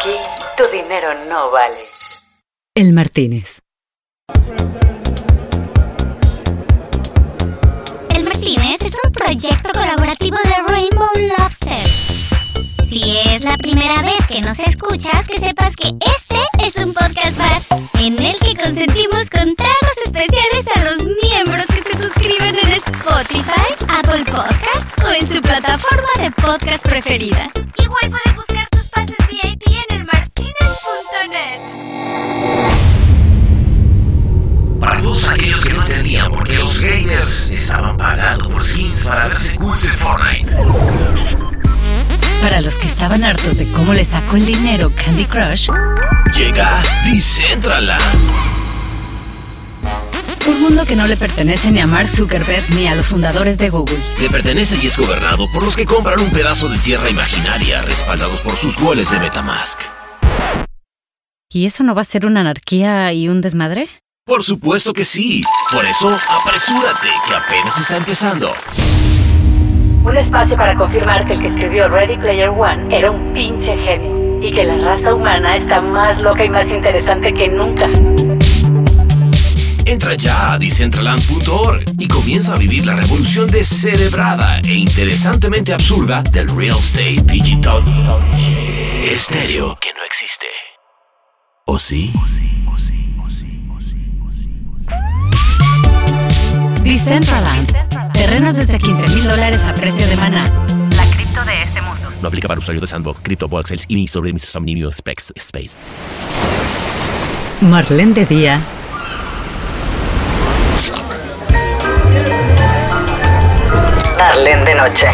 Aquí tu dinero no vale. El Martínez. El Martínez es un proyecto colaborativo de Rainbow Lobster. Si es la primera vez que nos escuchas, que sepas que este es un podcast bar en el que consentimos con tragos especiales a los miembros que se suscriben en Spotify, Apple Podcast o en su plataforma de podcast preferida. Igual puedes buscar Para todos aquellos que no entendían por qué los gamers estaban pagando por skins para verse cool en Fortnite. Para los que estaban hartos de cómo le sacó el dinero Candy Crush, Llega Decentraland. un mundo que no le pertenece ni a Mark Zuckerberg ni a los fundadores de Google. Le pertenece y es gobernado por los que compran un pedazo de tierra imaginaria respaldados por sus goles de Metamask. ¿Y eso no va a ser una anarquía y un desmadre? Por supuesto que sí. Por eso, apresúrate, que apenas está empezando. Un espacio para confirmar que el que escribió Ready Player One era un pinche genio y que la raza humana está más loca y más interesante que nunca. Entra ya a Decentraland.org y comienza a vivir la revolución descerebrada e interesantemente absurda del real estate digital estéreo que no existe. ¿O sí? Decentraland. Terrenos desde 15 mil dólares a precio de maná. La cripto de ese mundo. No aplica para usuarios de Sandbox, CryptoVoxels y sobre Specs Space. Marlene de día. Marlene de noche.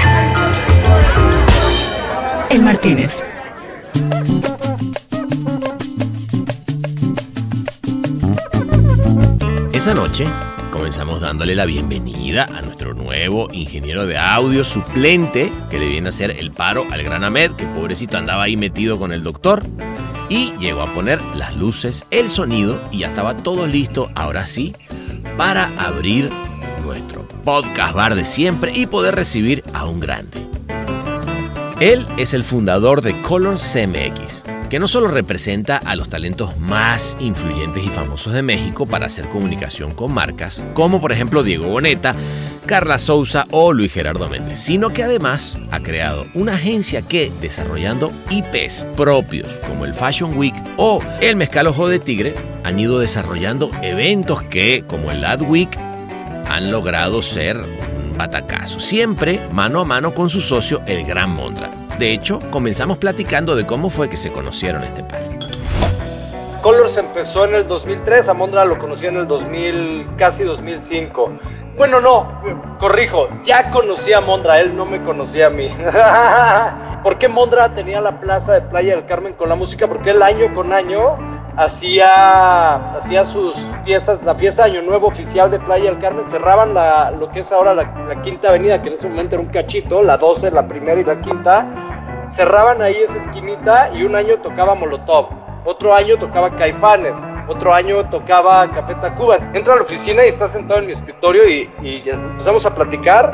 El Martínez. Esa noche comenzamos dándole la bienvenida a nuestro nuevo ingeniero de audio suplente que le viene a hacer el paro al gran Ahmed, que pobrecito andaba ahí metido con el doctor. Y llegó a poner las luces, el sonido y ya estaba todo listo, ahora sí, para abrir nuestro podcast bar de siempre y poder recibir a un grande. Él es el fundador de Color CMX, que no solo representa a los talentos más influyentes y famosos de México para hacer comunicación con marcas, como por ejemplo Diego Boneta, Carla Souza o Luis Gerardo Méndez, sino que además ha creado una agencia que, desarrollando IPs propios como el Fashion Week o el Mezcal Ojo de Tigre, han ido desarrollando eventos que, como el Ad Week, han logrado ser un batacazo, siempre mano a mano con su socio, el Gran Mondra. De hecho, comenzamos platicando de cómo fue que se conocieron este par. Colors empezó en el 2003, a Mondra lo conocí en el 2000, casi 2005. Bueno, no, corrijo, ya conocí a Mondra, él no me conocía a mí. ¿Por qué Mondra tenía la plaza de Playa del Carmen con la música? Porque él año con año hacía, hacía sus fiestas, la fiesta de Año Nuevo oficial de Playa del Carmen, cerraban la, lo que es ahora la, la Quinta Avenida, que en ese momento era un cachito, la 12, la primera y la quinta, cerraban ahí esa esquinita y un año tocaba Molotov, otro año tocaba Caifanes, otro año tocaba Café Tacuba. Entra a la oficina y está sentado en mi escritorio y, y empezamos a platicar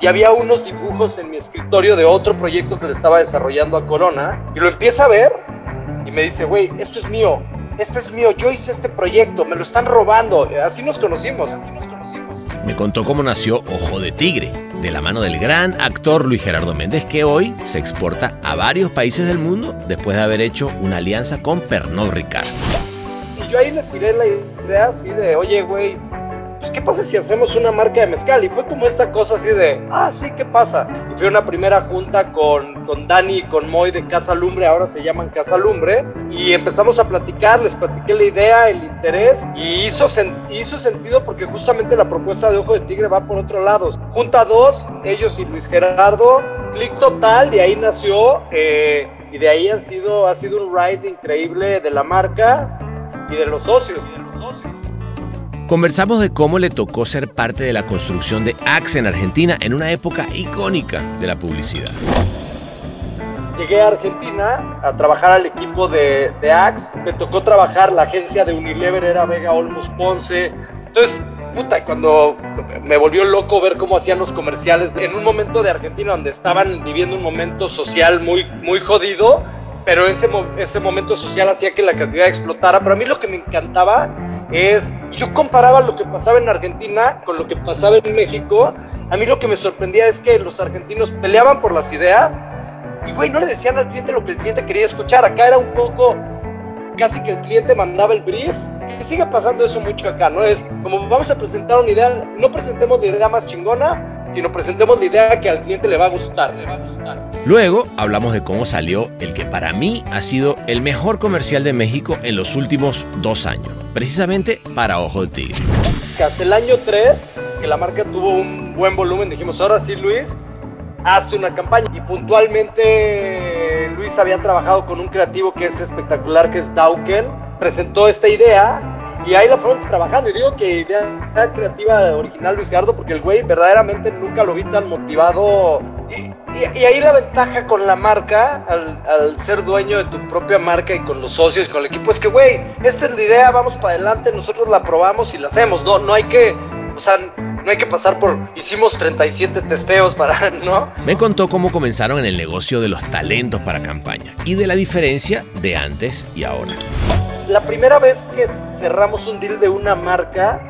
y había unos dibujos en mi escritorio de otro proyecto que le estaba desarrollando a Corona y lo empieza a ver y me dice, güey, esto es mío, esto es mío, yo hice este proyecto, me lo están robando. Así nos conocimos, así nos conocimos. Me contó cómo nació Ojo de Tigre, de la mano del gran actor Luis Gerardo Méndez, que hoy se exporta a varios países del mundo después de haber hecho una alianza con Pernod Ricard. Y yo ahí le tiré la idea así de, oye, güey, ¿qué pasa si hacemos una marca de mezcal? Y fue como esta cosa así de, ah, sí, ¿qué pasa? Y fue una primera junta con, con Dani y con Moy de Casa Lumbre, ahora se llaman Casa Lumbre, y empezamos a platicar, les platiqué la idea, el interés, y hizo, sen- hizo sentido porque justamente la propuesta de Ojo de Tigre va por otro lado. Junta dos, ellos y Luis Gerardo, clic total, de ahí nació, eh, y de ahí ha sido, ha sido un ride increíble de la marca y de los socios. Conversamos de cómo le tocó ser parte de la construcción de Axe en Argentina en una época icónica de la publicidad. Llegué a Argentina a trabajar al equipo de, de Axe. Me tocó trabajar, la agencia de Unilever era Vega Olmos Ponce. Entonces, puta, cuando me volvió loco ver cómo hacían los comerciales en un momento de Argentina donde estaban viviendo un momento social muy, muy jodido. pero ese, ese momento social hacía que la creatividad explotara. Pero a mí lo que me encantaba es, yo comparaba lo que pasaba en Argentina con lo que pasaba en México. A mí lo que me sorprendía es que los argentinos peleaban por las ideas y, güey, no le decían al cliente lo que el cliente quería escuchar. Acá era un poco, casi que el cliente mandaba el brief. Y sigue pasando eso mucho acá, ¿no? Es como vamos a presentar una idea, no presentemos la idea más chingona, sino presentemos la idea que al cliente le va a gustar, le va a gustar. Luego hablamos de cómo salió el que para mí ha sido el mejor comercial de México en los últimos dos años, precisamente para Ojo de Tigre. hasta el año 3, que la marca tuvo un buen volumen, dijimos, ahora sí Luis, hazte una campaña. Y puntualmente Luis había trabajado con un creativo que es espectacular, que es Dauken, presentó esta idea y ahí la fueron trabajando. Y digo que idea creativa original Luis Gerardo, porque el güey verdaderamente nunca lo vi tan motivado. Y, ahí la ventaja con la marca, al, al, ser dueño de tu propia marca y con los socios, con el equipo, es que, güey, esta es la idea, vamos para adelante, nosotros la probamos y la hacemos. No, no hay que, o sea, no hay que pasar por. Hicimos 37 testeos para. ¿No? Me contó cómo comenzaron en el negocio de los talentos para campaña y de la diferencia de antes y ahora. La primera vez que cerramos un deal de una marca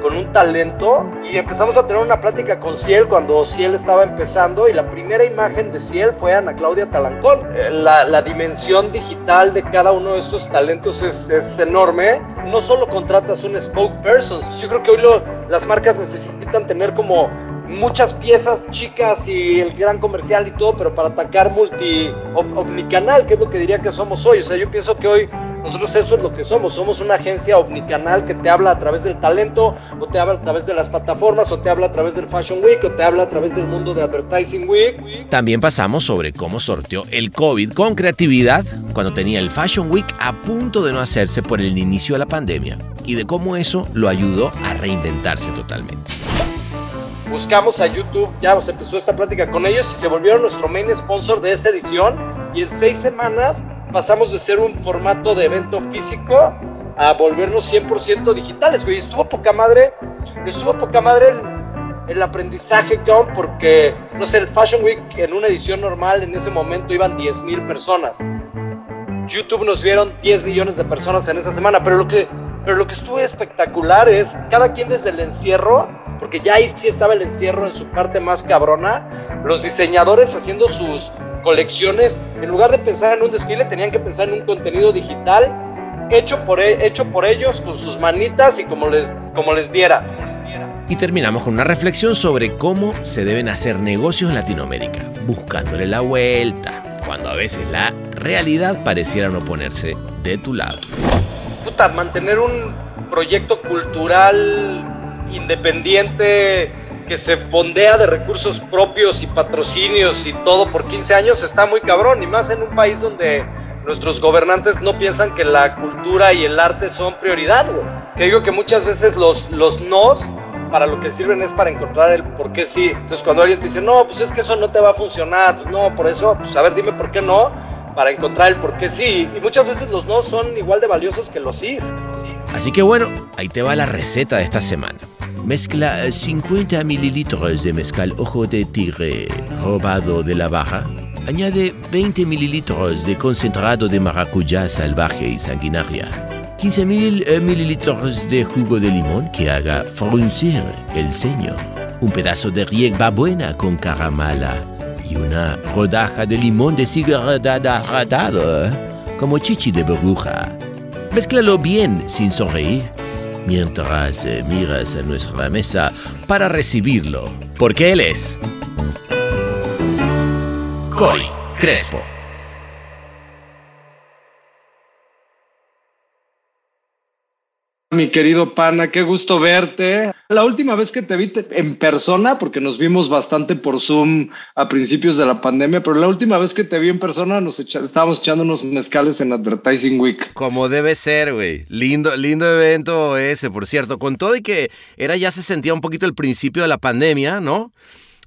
con un talento y empezamos a tener una plática con Ciel cuando Ciel estaba empezando y la primera imagen de Ciel fue Ana Claudia Talancón. Eh, la, la dimensión digital de cada uno de estos talentos es, es, enorme. No solo contratas un spokesperson, yo creo que hoy las marcas necesitan tener como muchas piezas chicas y el gran comercial y todo, pero para atacar multi omnicanal, que es lo que diría que somos hoy. O sea, yo pienso que hoy nosotros eso es lo que somos, somos una agencia omnicanal que te habla a través del talento, o te habla a través de las plataformas, o te habla a través del Fashion Week, o te habla a través del mundo de Advertising Week. También pasamos sobre cómo sorteó el COVID con creatividad cuando tenía el Fashion Week a punto de no hacerse por el inicio de la pandemia, y de cómo eso lo ayudó a reinventarse totalmente buscamos a YouTube, ya se empezó esta plática con ellos y se volvieron nuestro main sponsor de esa edición. Y en seis semanas pasamos de ser un formato de evento físico a volvernos 100% digitales, güey. Estuvo poca madre, estuvo poca madre el, el aprendizaje, porque, no sé, el Fashion Week en una edición normal en ese momento iban 10 mil personas. YouTube nos vieron 10 millones de personas en esa semana, pero lo que, pero lo que estuvo espectacular es cada quien desde el encierro, porque ya ahí sí estaba el encierro en su parte más cabrona, los diseñadores haciendo sus colecciones, en lugar de pensar en un desfile, tenían que pensar en un contenido digital hecho por, e, hecho por ellos con sus manitas y como les, como les diera. Y terminamos con una reflexión sobre cómo se deben hacer negocios en Latinoamérica, buscándole la vuelta, cuando a veces la realidad pareciera no ponerse de tu lado. Puta, mantener un proyecto cultural independiente que se fondea de recursos propios y patrocinios y todo por 15 años está muy cabrón, y más en un país donde nuestros gobernantes no piensan que la cultura y el arte son prioridad, güey. Que digo que muchas veces los, los nos para lo que sirven es para encontrar el por qué sí. Entonces cuando alguien te dice, no, pues es que eso no te va a funcionar, pues no, por eso, pues a ver, dime por qué no, para encontrar el por qué sí. Y muchas veces los no son igual de valiosos que los sí. Así que bueno, ahí te va la receta de esta semana. Mezcla 50 mililitros de mezcal ojo de tigre robado de la baja. Añade 20 mililitros de concentrado de maracuyá salvaje y sanguinaria. 15 mil eh, mililitros de jugo de limón que haga fruncir el ceño. Un pedazo de hierba buena con caramala y una rodaja de limón de cigarrada ratado como chichi de burbuja. Mezclalo bien sin sonreír mientras eh, miras a nuestra mesa para recibirlo, porque él es Cory Crespo. Mi querido pana, qué gusto verte. La última vez que te vi en persona, porque nos vimos bastante por Zoom a principios de la pandemia, pero la última vez que te vi en persona nos estábamos echando unos mezcales en Advertising Week. Como debe ser, güey. Lindo, lindo evento ese, por cierto. Con todo y que era ya se sentía un poquito el principio de la pandemia, ¿no?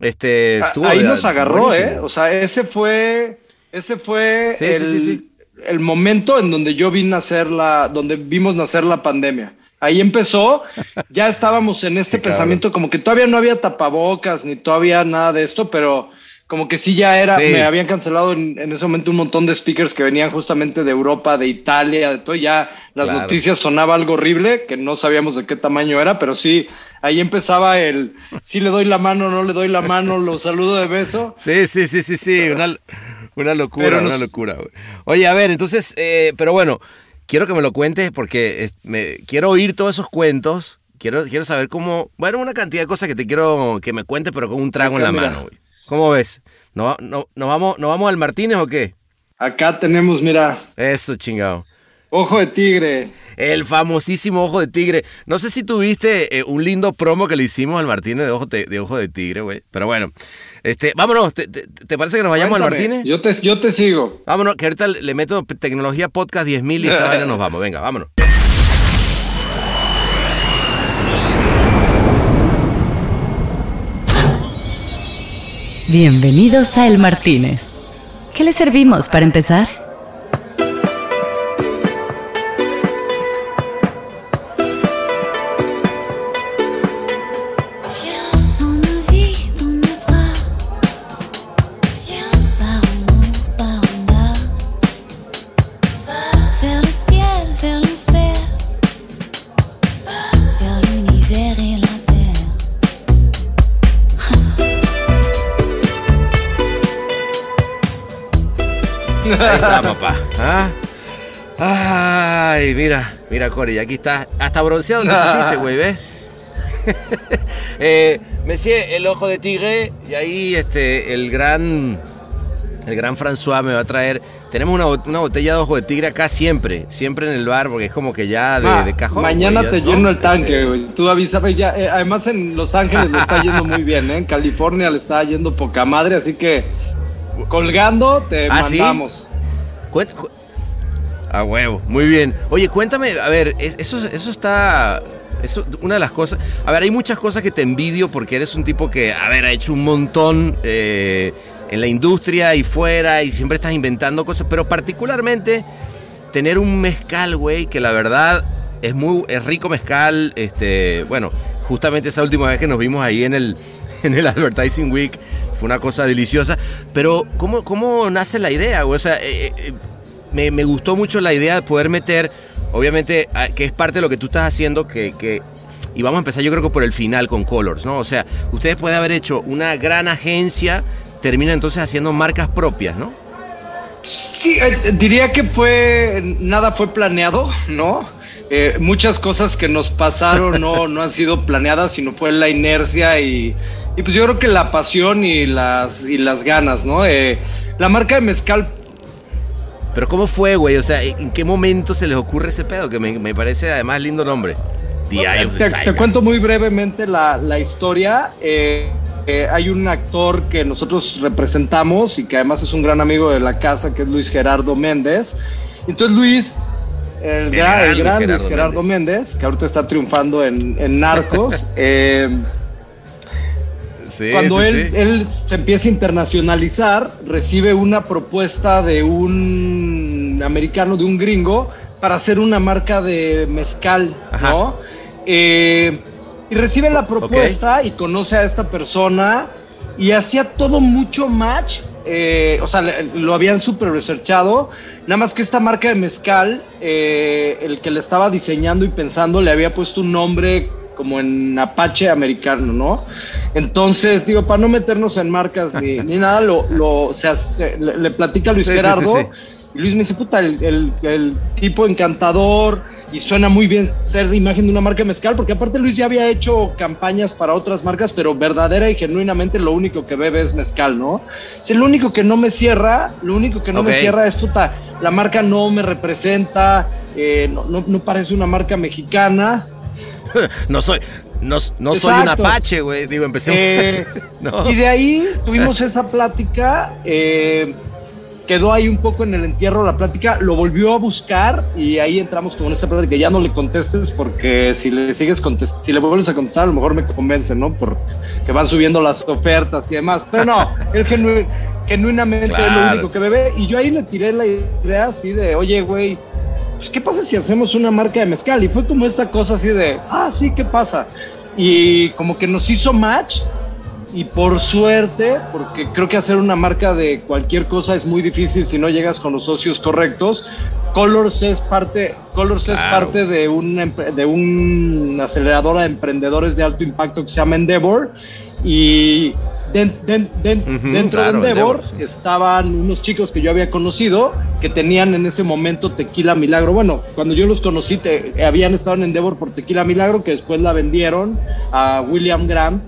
Este, estuvo Ahí nos agarró, ¿eh? O sea, ese fue, ese fue el... sí, sí, sí el momento en donde yo vi nacer la, donde vimos nacer la pandemia. Ahí empezó, ya estábamos en este pensamiento como que todavía no había tapabocas ni todavía nada de esto, pero como que sí ya era, Sí. me habían cancelado en, en ese momento un montón de speakers que venían justamente de Europa, de Italia, de todo, ya las Claro. noticias sonaba algo horrible, que no sabíamos de qué tamaño era, pero sí, ahí empezaba el, sí le doy la mano, no le doy la mano, lo saludo de beso. Sí, sí, sí, sí, sí, una, una locura, una locura. güey. Oye, a ver, entonces, eh, pero bueno, quiero que me lo cuentes porque me, quiero oír todos esos cuentos. Quiero, quiero saber cómo, bueno, una cantidad de cosas que te quiero que me cuentes, pero con un trago en la mira. mano. güey. ¿Cómo ves? ¿No, no, ¿nos, vamos, ¿Nos vamos al Martínez o qué? Acá tenemos, mira, Eso, chingado. Ojo de tigre. El famosísimo Ojo de Tigre. No sé si tuviste eh, un lindo promo que le hicimos al Martínez de Ojo de, de, Ojo de Tigre, güey. Pero bueno, este, vámonos. ¿Te, te- te parece que nos vayamos al Martínez? Yo te, yo te sigo. Vámonos, que ahorita le meto tecnología podcast 10.000 y esta vaina nos vamos. Venga, vámonos. Bienvenidos a El Martínez. ¿Qué le servimos para empezar? Ahí está, papá. ¿Ah? Ay, mira, mira, Cory, aquí está. Hasta bronceado te pusiste, güey, ¿ves? eh, Monsieur, el ojo de tigre, y ahí este, el gran, el gran François me va a traer. Tenemos una, una botella de ojo de tigre acá siempre, siempre en el bar, porque es como que ya de, Ah, de cajón. mañana te ya, ¿no? lleno el tanque, Este, güey. Tú avísame ya. eh, además en Los Ángeles le está yendo muy bien, ¿eh? En California le está yendo poca madre, así que colgando te ¿Ah, mandamos. A huevo, muy bien. Oye, cuéntame, a ver, es- eso, eso está. Eso, una de las cosas. A ver, hay muchas cosas que te envidio porque eres un tipo que, a ver, ha hecho un montón eh, en la industria y fuera y siempre estás inventando cosas, pero particularmente tener un mezcal, güey, que la verdad es muy es rico mezcal. Este, bueno, justamente esa última vez que nos vimos ahí en el, en el Advertising Week una cosa deliciosa. Pero, ¿cómo, cómo nace la idea? O sea, eh, eh, me, me gustó mucho la idea de poder meter, obviamente, que es parte de lo que tú estás haciendo, que, que- y vamos a empezar yo creo que por el final con Colors, ¿no? O sea, ustedes pueden haber hecho una gran agencia, terminan entonces haciendo marcas propias, ¿no? Sí, eh, diría que fue. Nada fue planeado, ¿no? Eh, muchas cosas que nos pasaron no, no han sido planeadas, sino fue la inercia y, y pues yo creo que la pasión y las, y las ganas, ¿no? Eh, la marca de mezcal Pero ¿cómo fue, güey? O sea, ¿en qué momento se les ocurre ese pedo? Que me, me parece además lindo nombre. The Te, te cuento muy brevemente la, la historia. Eh, eh, hay un actor que nosotros representamos y que además es un gran amigo de la casa, que es Luis Gerardo Méndez. Entonces Luis, el, gran, el Luis gran Gerardo Luis Gerardo Méndez. que ahorita está triunfando en, en Narcos, eh, Sí, cuando sí, él, sí. él se empieza a internacionalizar, recibe una propuesta de un americano, de un gringo, para hacer una marca de mezcal, Ajá. ¿no? Eh, y recibe la propuesta y conoce a esta persona y hacía todo mucho match. Eh, o sea, lo habían super researchado. Nada más que esta marca de mezcal, eh, el que le estaba diseñando y pensando, le había puesto un nombre como en Apache americano, ¿no? Entonces, digo, para no meternos en marcas ni, ni nada, lo, lo, o sea, se- le, le platica a Luis Sí, sí, sí, Gerardo. sí. Y Luis me dice, puta, el, el- el tipo encantador y suena muy bien ser imagen de una marca mezcal, porque aparte Luis ya había hecho campañas para otras marcas, pero verdadera y genuinamente lo único que bebe es mezcal, ¿no? Si lo único que no me cierra, lo único que no me cierra es, puta, la marca no me representa, eh, no, no, no parece una marca mexicana. no soy, no, no soy un apache, güey. Digo, empecé. Eh. Y de ahí tuvimos esa plática, eh, quedó ahí un poco en el entierro la plática, lo volvió a buscar y ahí entramos como en esta plática. Ya no le contestes porque si le sigues contest si le vuelves a contestar, a lo mejor me convence, ¿no? Porque van subiendo las ofertas y demás. Pero no, él genu- genuinamente es lo único que bebe. Y yo ahí le tiré la idea así de, oye, güey. Pues, ¿qué pasa si hacemos una marca de mezcal? Y fue como esta cosa así de, ah, sí, ¿qué pasa? Y como que nos hizo match y por suerte, porque creo que hacer una marca de cualquier cosa es muy difícil si no llegas con los socios correctos. Colors es parte, Colors es parte de empre- de una aceleradora de emprendedores de alto impacto que se llama Endeavor y den- Ujú, dentro claro, de Endeavor, Endeavor, sí. estaban unos chicos que yo había conocido que tenían en ese momento Tequila Milagro. Bueno, cuando yo los conocí te- habían estado en Endeavor por Tequila Milagro que después la vendieron a William Grant.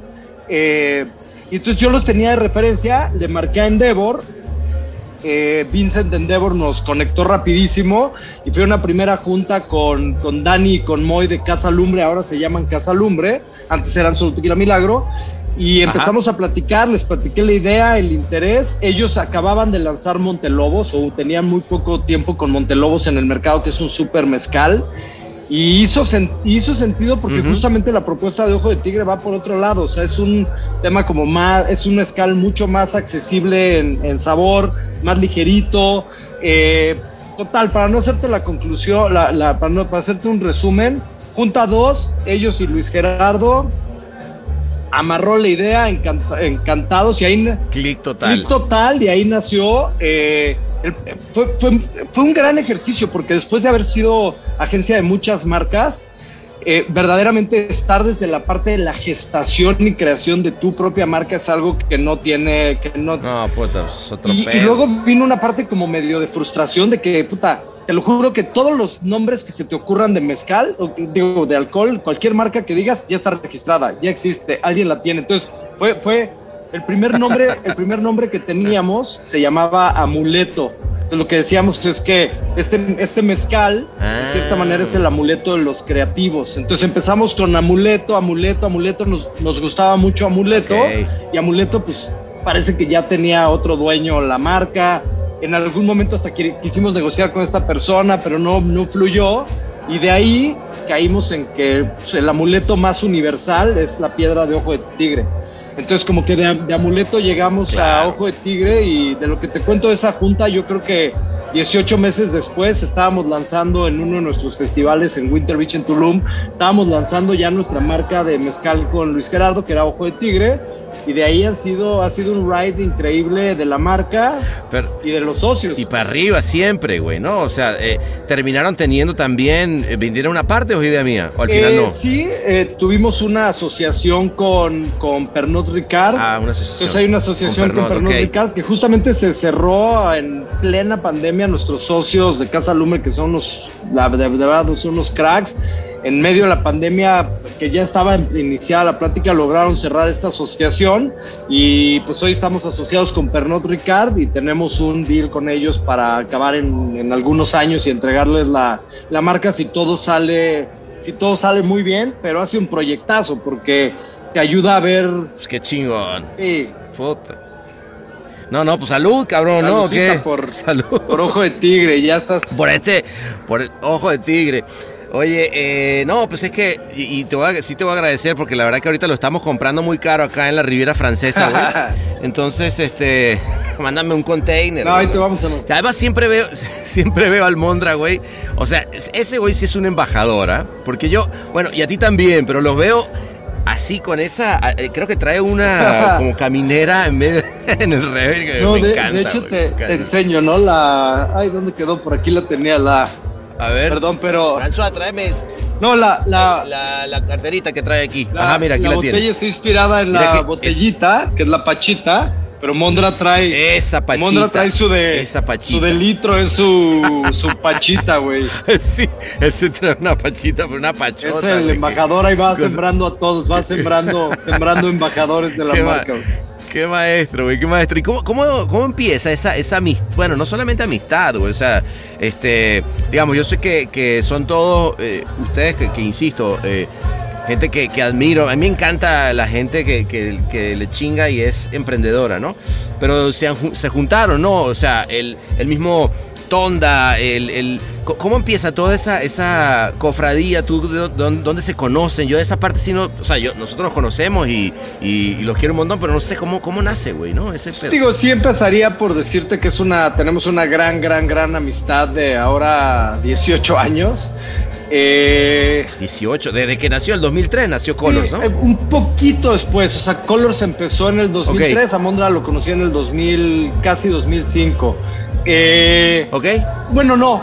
Eh, y entonces yo los tenía de referencia, le marqué a Endeavor eh, Vincent Endeavor nos conectó rapidísimo y fue una primera junta con, con Dani y con Moy de Casa Lumbre, ahora se llaman Casa Lumbre, antes eran solo Tequila Milagro, y Ajá. empezamos a platicar, les platiqué la idea, el interés, ellos acababan de lanzar Montelobos o tenían muy poco tiempo con Montelobos en el mercado, que es un super mezcal. Y hizo, sen- hizo sentido porque justamente la propuesta de Ojo de Tigre va por otro lado. O sea, es un tema como más, es un mezcal mucho más accesible en, en sabor, más ligerito. Eh, total, para no hacerte la conclusión, la, la- para, no- para hacerte un resumen, junta dos, ellos y Luis Gerardo, amarró la idea, encanta- encantados, y ahí Clic total. Click total, y ahí nació. eh, el- fue, fue, fue un gran ejercicio porque después de haber sido agencia de muchas marcas, eh, verdaderamente estar desde la parte de la gestación y creación de tu propia marca es algo que no tiene, que no, No, puta, es otro y, y luego vino una parte como medio de frustración de que, puta, te lo juro que todos los nombres que se te ocurran de mezcal, o digo, de alcohol, cualquier marca que digas, ya está registrada, ya existe, alguien la tiene. Entonces, fue, fue el primer nombre, el primer nombre que teníamos se llamaba Amuleto. Entonces, lo que decíamos es que este, este mezcal, de cierta Ah. manera, es el amuleto de los creativos. Entonces empezamos con amuleto, amuleto, amuleto, nos, nos gustaba mucho amuleto. Y Amuleto, pues parece que ya tenía otro dueño la marca. En algún momento hasta qui- quisimos negociar con esta persona, pero no, no fluyó. Y de ahí caímos en que el amuleto más universal es la piedra de ojo de tigre. Entonces como que de, de amuleto llegamos a ojo de tigre y de lo que te cuento de esa junta, yo creo que 18 meses después estábamos lanzando en uno de nuestros festivales en Winter Beach en Tulum, estábamos lanzando ya nuestra marca de mezcal con Luis Gerardo, que era Ojo de Tigre, y de ahí ha sido, ha sido un ride increíble de la marca Pero- y de los socios. y para arriba siempre, güey, ¿no? O sea, eh, terminaron teniendo también, eh, vendieron una parte o idea mía, o al final Eh, no. Sí, eh, tuvimos una asociación con, con Pernod Ricard. Ah, una asociación. Entonces hay una asociación con Pernod, ok. Ricard que justamente se cerró en plena pandemia. Nuestros socios de Casa Lume, que son unos, la, de, de verdad, son unos cracks, en medio de la pandemia, que ya estaba iniciada la plática, lograron cerrar esta asociación y pues hoy estamos asociados con Pernod Ricard y tenemos un deal con ellos para acabar en, en algunos años y entregarles la, la marca si todo sale si todo sale muy bien, pero hace un proyectazo porque te ayuda a ver Pues qué chingón. sí, Puta. No, no, pues salud, cabrón, ¿no? ¿Qué? por- Salud. por ojo de tigre, ya estás. Por este, por ojo de tigre. Oye, eh, no, pues es que, y, y te voy a, sí te voy a agradecer porque la verdad que ahorita lo estamos comprando muy caro acá en la Riviera Francesa, güey. Entonces, este, mándame un container. No, ahí te vamos a Que Además siempre veo, siempre veo al Mondra, güey. O sea, es- ese güey sí es un embajador, ¿ah? Porque yo, bueno, y a ti también, pero los veo así con esa, eh, creo que trae una como caminera en medio, en el revés, que No, me de, encanta. de hecho te, te enseño, ¿no? La. Ay, ¿dónde quedó? Por aquí la tenía la. A ver. Perdón, pero. François, tráeme No, la. La, la, la carterita que trae aquí. la- Ajá, mira, aquí la la, botella tiene. está inspirada en Mira la que es- botellita, que es la pachita, pero Mondra trae. Esa pachita. Mondra trae su de. Esa pachita. Su de litro es su, su pachita, güey. sí, ese trae una pachita, pero una Es pachota. el güey. embajador, ahí va Cosa- sembrando a todos, va sembrando, sembrando embajadores de la marca. güey. Qué maestro, güey, qué maestro. ¿Y cómo, cómo, cómo empieza esa, esa amistad? Bueno, no solamente amistad, güey, o sea, este, digamos, yo sé que, que son todos, eh, ustedes que, que insisto, eh, gente que, que admiro. A mí me encanta la gente que, que- que le chinga y es emprendedora, ¿no? Pero se, se juntaron, ¿no? O sea, el, el mismo Tonda, el, el- ¿cómo empieza toda esa, esa cofradía? ¿Tú de dó- dónde, dónde se conocen? Yo de esa parte sí no, o sea, yo, nosotros los conocemos y, y- y los quiero un montón, pero no sé cómo, cómo nace, güey, ¿no? Ese pedo. Digo, sí empezaría por decirte que es una, tenemos una gran, gran, gran amistad de ahora 18 años. Eh, 18, desde que nació el 2003 nació Colors, ¿no? eh, un poquito después, o sea, Colors empezó en el 2003, Amondra lo conocí en el 2000, casi 2005. Eh, ¿Ok? Bueno, no,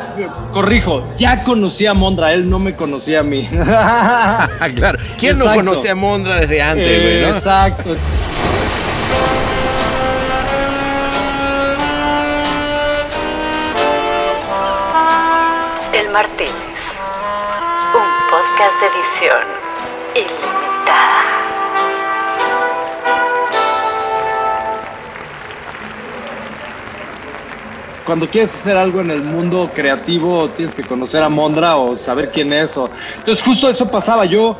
corrijo, ya conocí a Mondra, él no me conocía a mí. Claro. ¿Quién no conoce a Mondra desde antes, Eh, güey, no? Exacto. El Martínez. Un podcast de edición ilimitada. Cuando quieres hacer algo en el mundo creativo, tienes que conocer a Mondra o saber quién es. O... Entonces, justo eso pasaba. Yo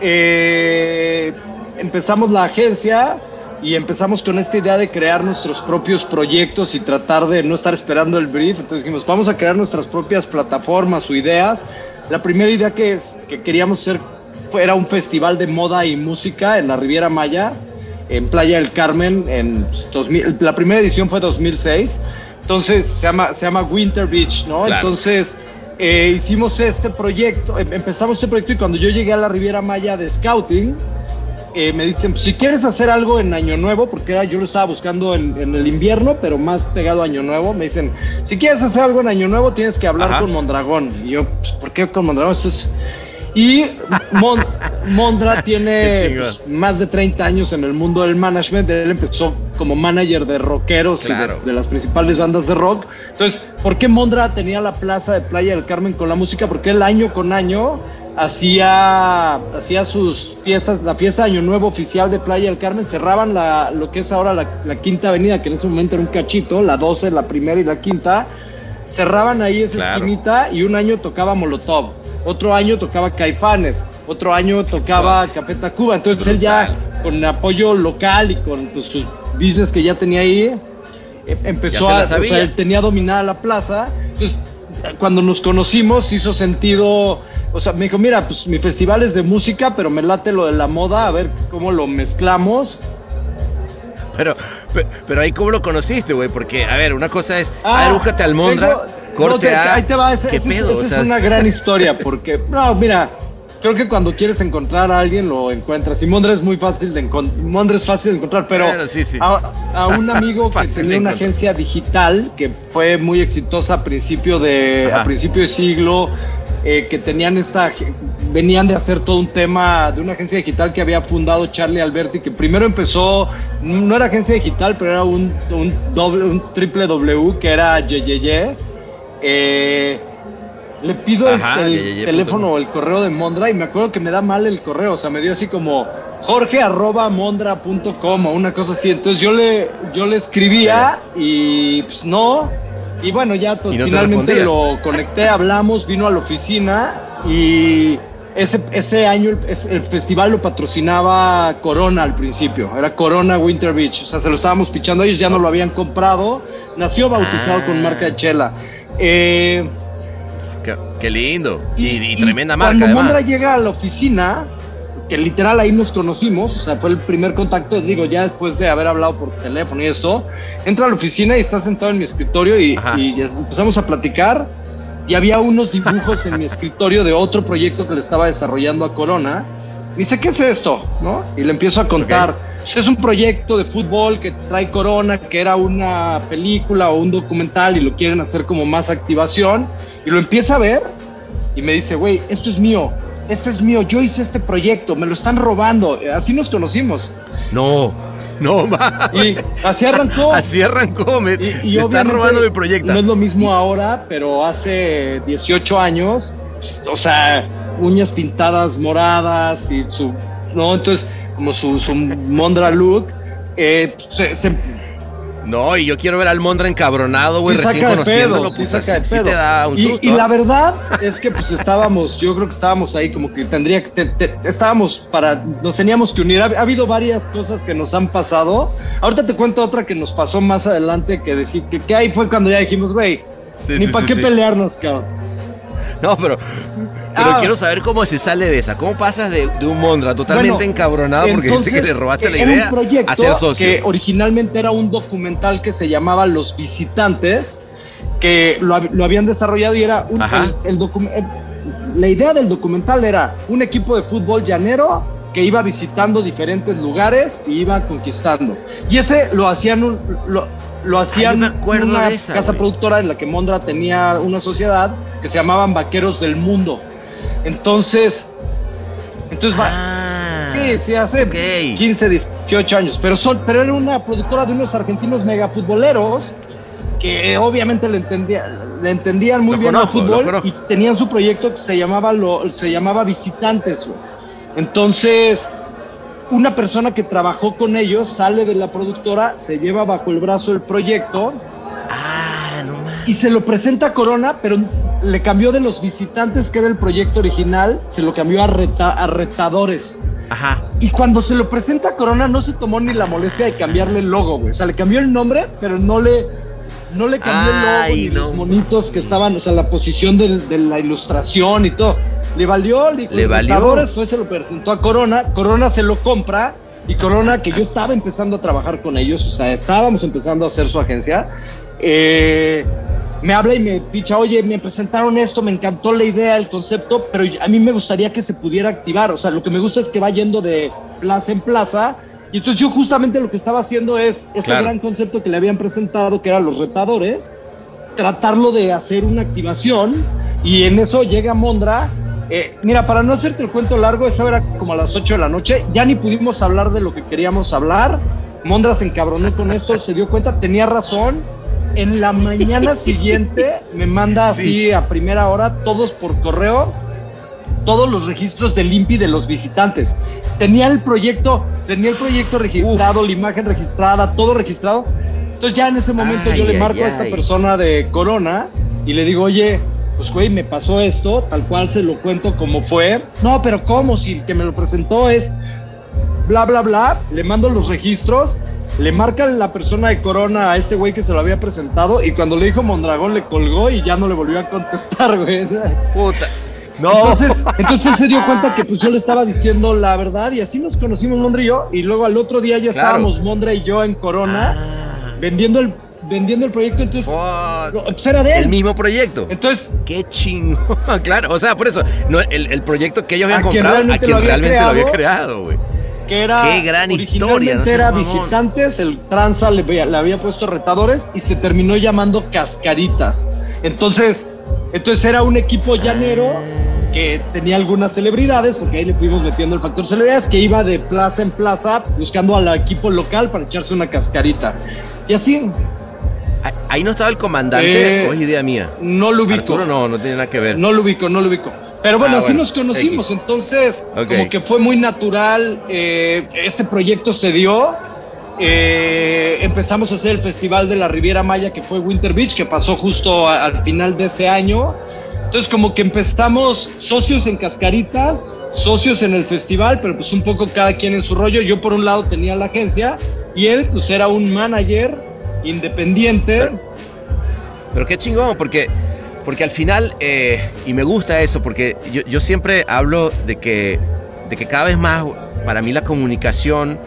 eh, empezamos la agencia y empezamos con esta idea de crear nuestros propios proyectos y tratar de no estar esperando el brief. Entonces dijimos, vamos a crear nuestras propias plataformas o ideas. La primera idea que, es- que queríamos hacer era un festival de moda y música en la Riviera Maya, en Playa del Carmen. En 2000, la primera edición fue 2006. Entonces se llama, se llama Winter Beach, ¿no? Claro. Entonces eh, hicimos este proyecto, em- empezamos este proyecto y cuando yo llegué a la Riviera Maya de Scouting, eh, me dicen, si quieres hacer algo en Año Nuevo, porque yo lo estaba buscando en, en el invierno, pero más pegado a Año Nuevo, me dicen, si quieres hacer algo en Año Nuevo, tienes que hablar Ajá. con Mondragón. Y yo, pues, ¿por qué con Mondragón? Y Mon- Mondra tiene pues, más de 30 años en el mundo del management. Él empezó como manager de rockeros y de- las principales bandas de rock. Entonces, ¿por qué Mondra tenía la plaza de Playa del Carmen con la música? Porque él año con año hacía, hacía sus fiestas, la fiesta de Año Nuevo oficial de Playa del Carmen, cerraban la, lo que es ahora la, la quinta avenida, que en ese momento era un cachito, la 12, la primera y la quinta, cerraban ahí esa Claro. esquinita y un año tocaba Molotov, otro año tocaba Caifanes, otro año tocaba. Café Tacuba, entonces él ya con apoyo local y con pues, sus business que ya tenía ahí, eh, empezó a, o sea, él tenía dominada la plaza, entonces cuando nos conocimos hizo sentido, o sea, me dijo, mira, pues mi festival es de música, pero me late lo de la moda, a ver cómo lo mezclamos. Pero, pero, pero ahí cómo lo conociste, güey, porque, a ver, una cosa es, Ah, a ver, búscate almondra, tengo- corte no, A, Ahí te va, esa, ¿qué esa- pedo? O sea, es una gran historia, porque, no, mira, creo que cuando quieres encontrar a alguien lo encuentras. Y Mondra es muy fácil de encontrar, Mondra es fácil de encontrar, pero Bueno, sí, sí. A, a un amigo que tenía una agencia digital que fue muy exitosa a principio de, Ajá. a principio de siglo, eh, que tenían esta, venían de hacer todo un tema de una agencia digital que había fundado Charlie Alberti, que primero empezó, no era agencia digital, pero era un, un, doble, un triple W, que era Yeyeye. Eh, le pido el- Ajá, teléfono o el correo de Mondra y me acuerdo que me da mal el correo, o sea, me dio así como jorge arroba mondra.com o una cosa así. Entonces yo le, yo le escribía y pues no. Y bueno, ya Y no finalmente lo conecté, hablamos, vino a la oficina y ese, ese año el, es- el festival lo patrocinaba Corona al principio, era Corona Winter Beach, o sea, se lo estábamos pichando, ellos ya no lo habían comprado, nació bautizado Ah. con marca de chela. Eh, qué, qué lindo. Y, y tremenda marca, cuando además. Mondra llega a la oficina, que literal ahí nos conocimos, o sea, fue el primer contacto, digo, ya después de haber hablado por teléfono y eso, entra a la oficina y está sentado en mi escritorio y, y empezamos a platicar y había unos dibujos en mi escritorio de otro proyecto que le estaba desarrollando a Corona. Y dice, ¿qué es esto? ¿No? Y le empiezo a contar. "Pues Es un proyecto de fútbol que trae Corona, que era una película o un documental y lo quieren hacer como más activación. Y lo empieza a ver y me dice, güey, esto es mío, este es mío, yo hice este proyecto, me lo están robando. Así nos conocimos. No, no, ma. Y así arrancó. Así arrancó, me, Y- y se están robando mi proyecto. No es lo mismo ahora, pero hace 18 años, pues, o sea, uñas pintadas moradas y su, ¿no? Entonces, como su, su Mondra look, eh, se, se- No, y yo quiero ver al Mondra encabronado, güey, sí recién conociéndolo, sí puta, saca sí, sí pedo. te da un y, la verdad es que pues estábamos, yo creo que estábamos ahí como que tendría que, te- te- estábamos para, nos teníamos que unir. Ha, ha habido varias cosas que nos han pasado. Ahorita te cuento otra que nos pasó más adelante que decir que, que ahí fue cuando ya dijimos, güey, ni para qué pelearnos, cabrón. No, pero, pero Ah. quiero saber cómo se sale de esa. ¿Cómo pasas de, de un Mondra totalmente Bueno, encabronado porque dice que entonces, le robaste la idea un a ser socio? que originalmente era un documental que se llamaba Los Visitantes, que lo, lo habían desarrollado y era un, el, el docu- el- la idea del documental era un equipo de fútbol llanero que iba visitando diferentes lugares y iba conquistando. Y ese lo hacían un- lo, lo hacían acuerdo una esa, casa güey. productora en la que Mondra tenía una sociedad que se llamaban Vaqueros del Mundo. Entonces, entonces va, Ah, Sí, sí, hace ok. 15, 18 años. Pero, son, pero era una productora de unos argentinos megafutboleros que obviamente le, entendía, le entendían muy bien conozco, al fútbol y tenían su proyecto que se llamaba, lo, se llamaba Visitantes. güey. Entonces, una persona que trabajó con ellos sale de la productora, se lleva bajo el brazo el proyecto. Y se lo presenta a Corona, pero le cambió de los visitantes, que era el proyecto original, se lo cambió a, reta- a retadores. Ajá. Y cuando se lo presenta a Corona, no se tomó ni la molestia de cambiarle el logo, güey. O sea, le cambió el nombre, pero no le, no le cambió Ay, el logo, no. ni los monitos que estaban, o sea, la posición de, la ilustración y todo. Le valió, le, Le valió. Retadores, fue, se lo presentó a Corona, Corona se lo compra, y Corona, que yo estaba empezando a trabajar con ellos, o sea, estábamos empezando a hacer su agencia, eh, me habla y me picha, oye, me presentaron esto, me encantó la idea, el concepto, pero a mí me gustaría que se pudiera activar. O sea, lo que me gusta es que va yendo de plaza en plaza. Y entonces yo justamente lo que estaba haciendo es este Claro. gran concepto que le habían presentado, que eran los retadores, tratarlo de hacer una activación. Y en eso llega Mondra. Eh, mira, para no hacerte el cuento largo, eso era como a las 8 de la noche. Ya ni pudimos hablar de lo que queríamos hablar. Mondra se encabronó con esto, se dio cuenta, tenía razón. En la mañana siguiente me manda así Sí. a primera hora, todos por correo, todos los registros del INPI de los visitantes. Tenía el proyecto, tenía el proyecto registrado, la imagen registrada, todo registrado. Entonces ya en ese momento Ay, yo le ay, marco a esta ay. persona de Corona y le digo, oye, pues güey, me pasó esto, tal cual se lo cuento como fue. No, pero ¿cómo? Si el que me lo presentó es bla, bla, bla, le mando los registros, le marca la persona de Corona a este güey que se lo había presentado y cuando le dijo Mondragón le colgó y ya no le volvió a contestar, güey. Puta. No. Entonces, entonces él se dio cuenta que pues yo le estaba diciendo la verdad y así nos conocimos Mondra y yo y luego al otro día ya Claro. estábamos Mondra y yo en Corona Ah, vendiendo el vendiendo el proyecto entonces pues era de él. El mismo proyecto. Entonces, Qué chingo. claro, o sea, por eso, no, el, el proyecto que ellos habían A quien comprado, a realmente quien lo había realmente lo había creado. creado, güey. Que era Qué gran historia, no era mamón. visitantes, el tranza le, había- le había puesto retadores y se terminó llamando cascaritas. Entonces, entonces era un equipo llanero que tenía algunas celebridades, porque ahí le fuimos metiendo el factor celebridades, que iba de plaza en plaza buscando al equipo local para echarse una cascarita. Y así, Ah, Ahí no estaba el comandante, Eh, o es idea mía. no lo ubico. Arturo no, no tiene nada que ver. No lo ubico, no lo ubico. Pero bueno, Ah, así bueno, nos conocimos. X. Entonces, Ok. como que fue muy natural. eh, este proyecto se dio. eh, empezamos a hacer el Festival de la Riviera Maya, que fue Winter Beach, que pasó justo a- al final de ese año. Entonces, como que empezamos socios en Cascaritas, socios en el festival, pero pues un poco cada quien en su rollo. Yo, por un lado, tenía la agencia y él, pues, era un manager independiente. Pero qué chingón, porque, porque al final, eh, y me gusta eso, porque yo, yo siempre hablo de que, de que cada vez más, para mí la comunicación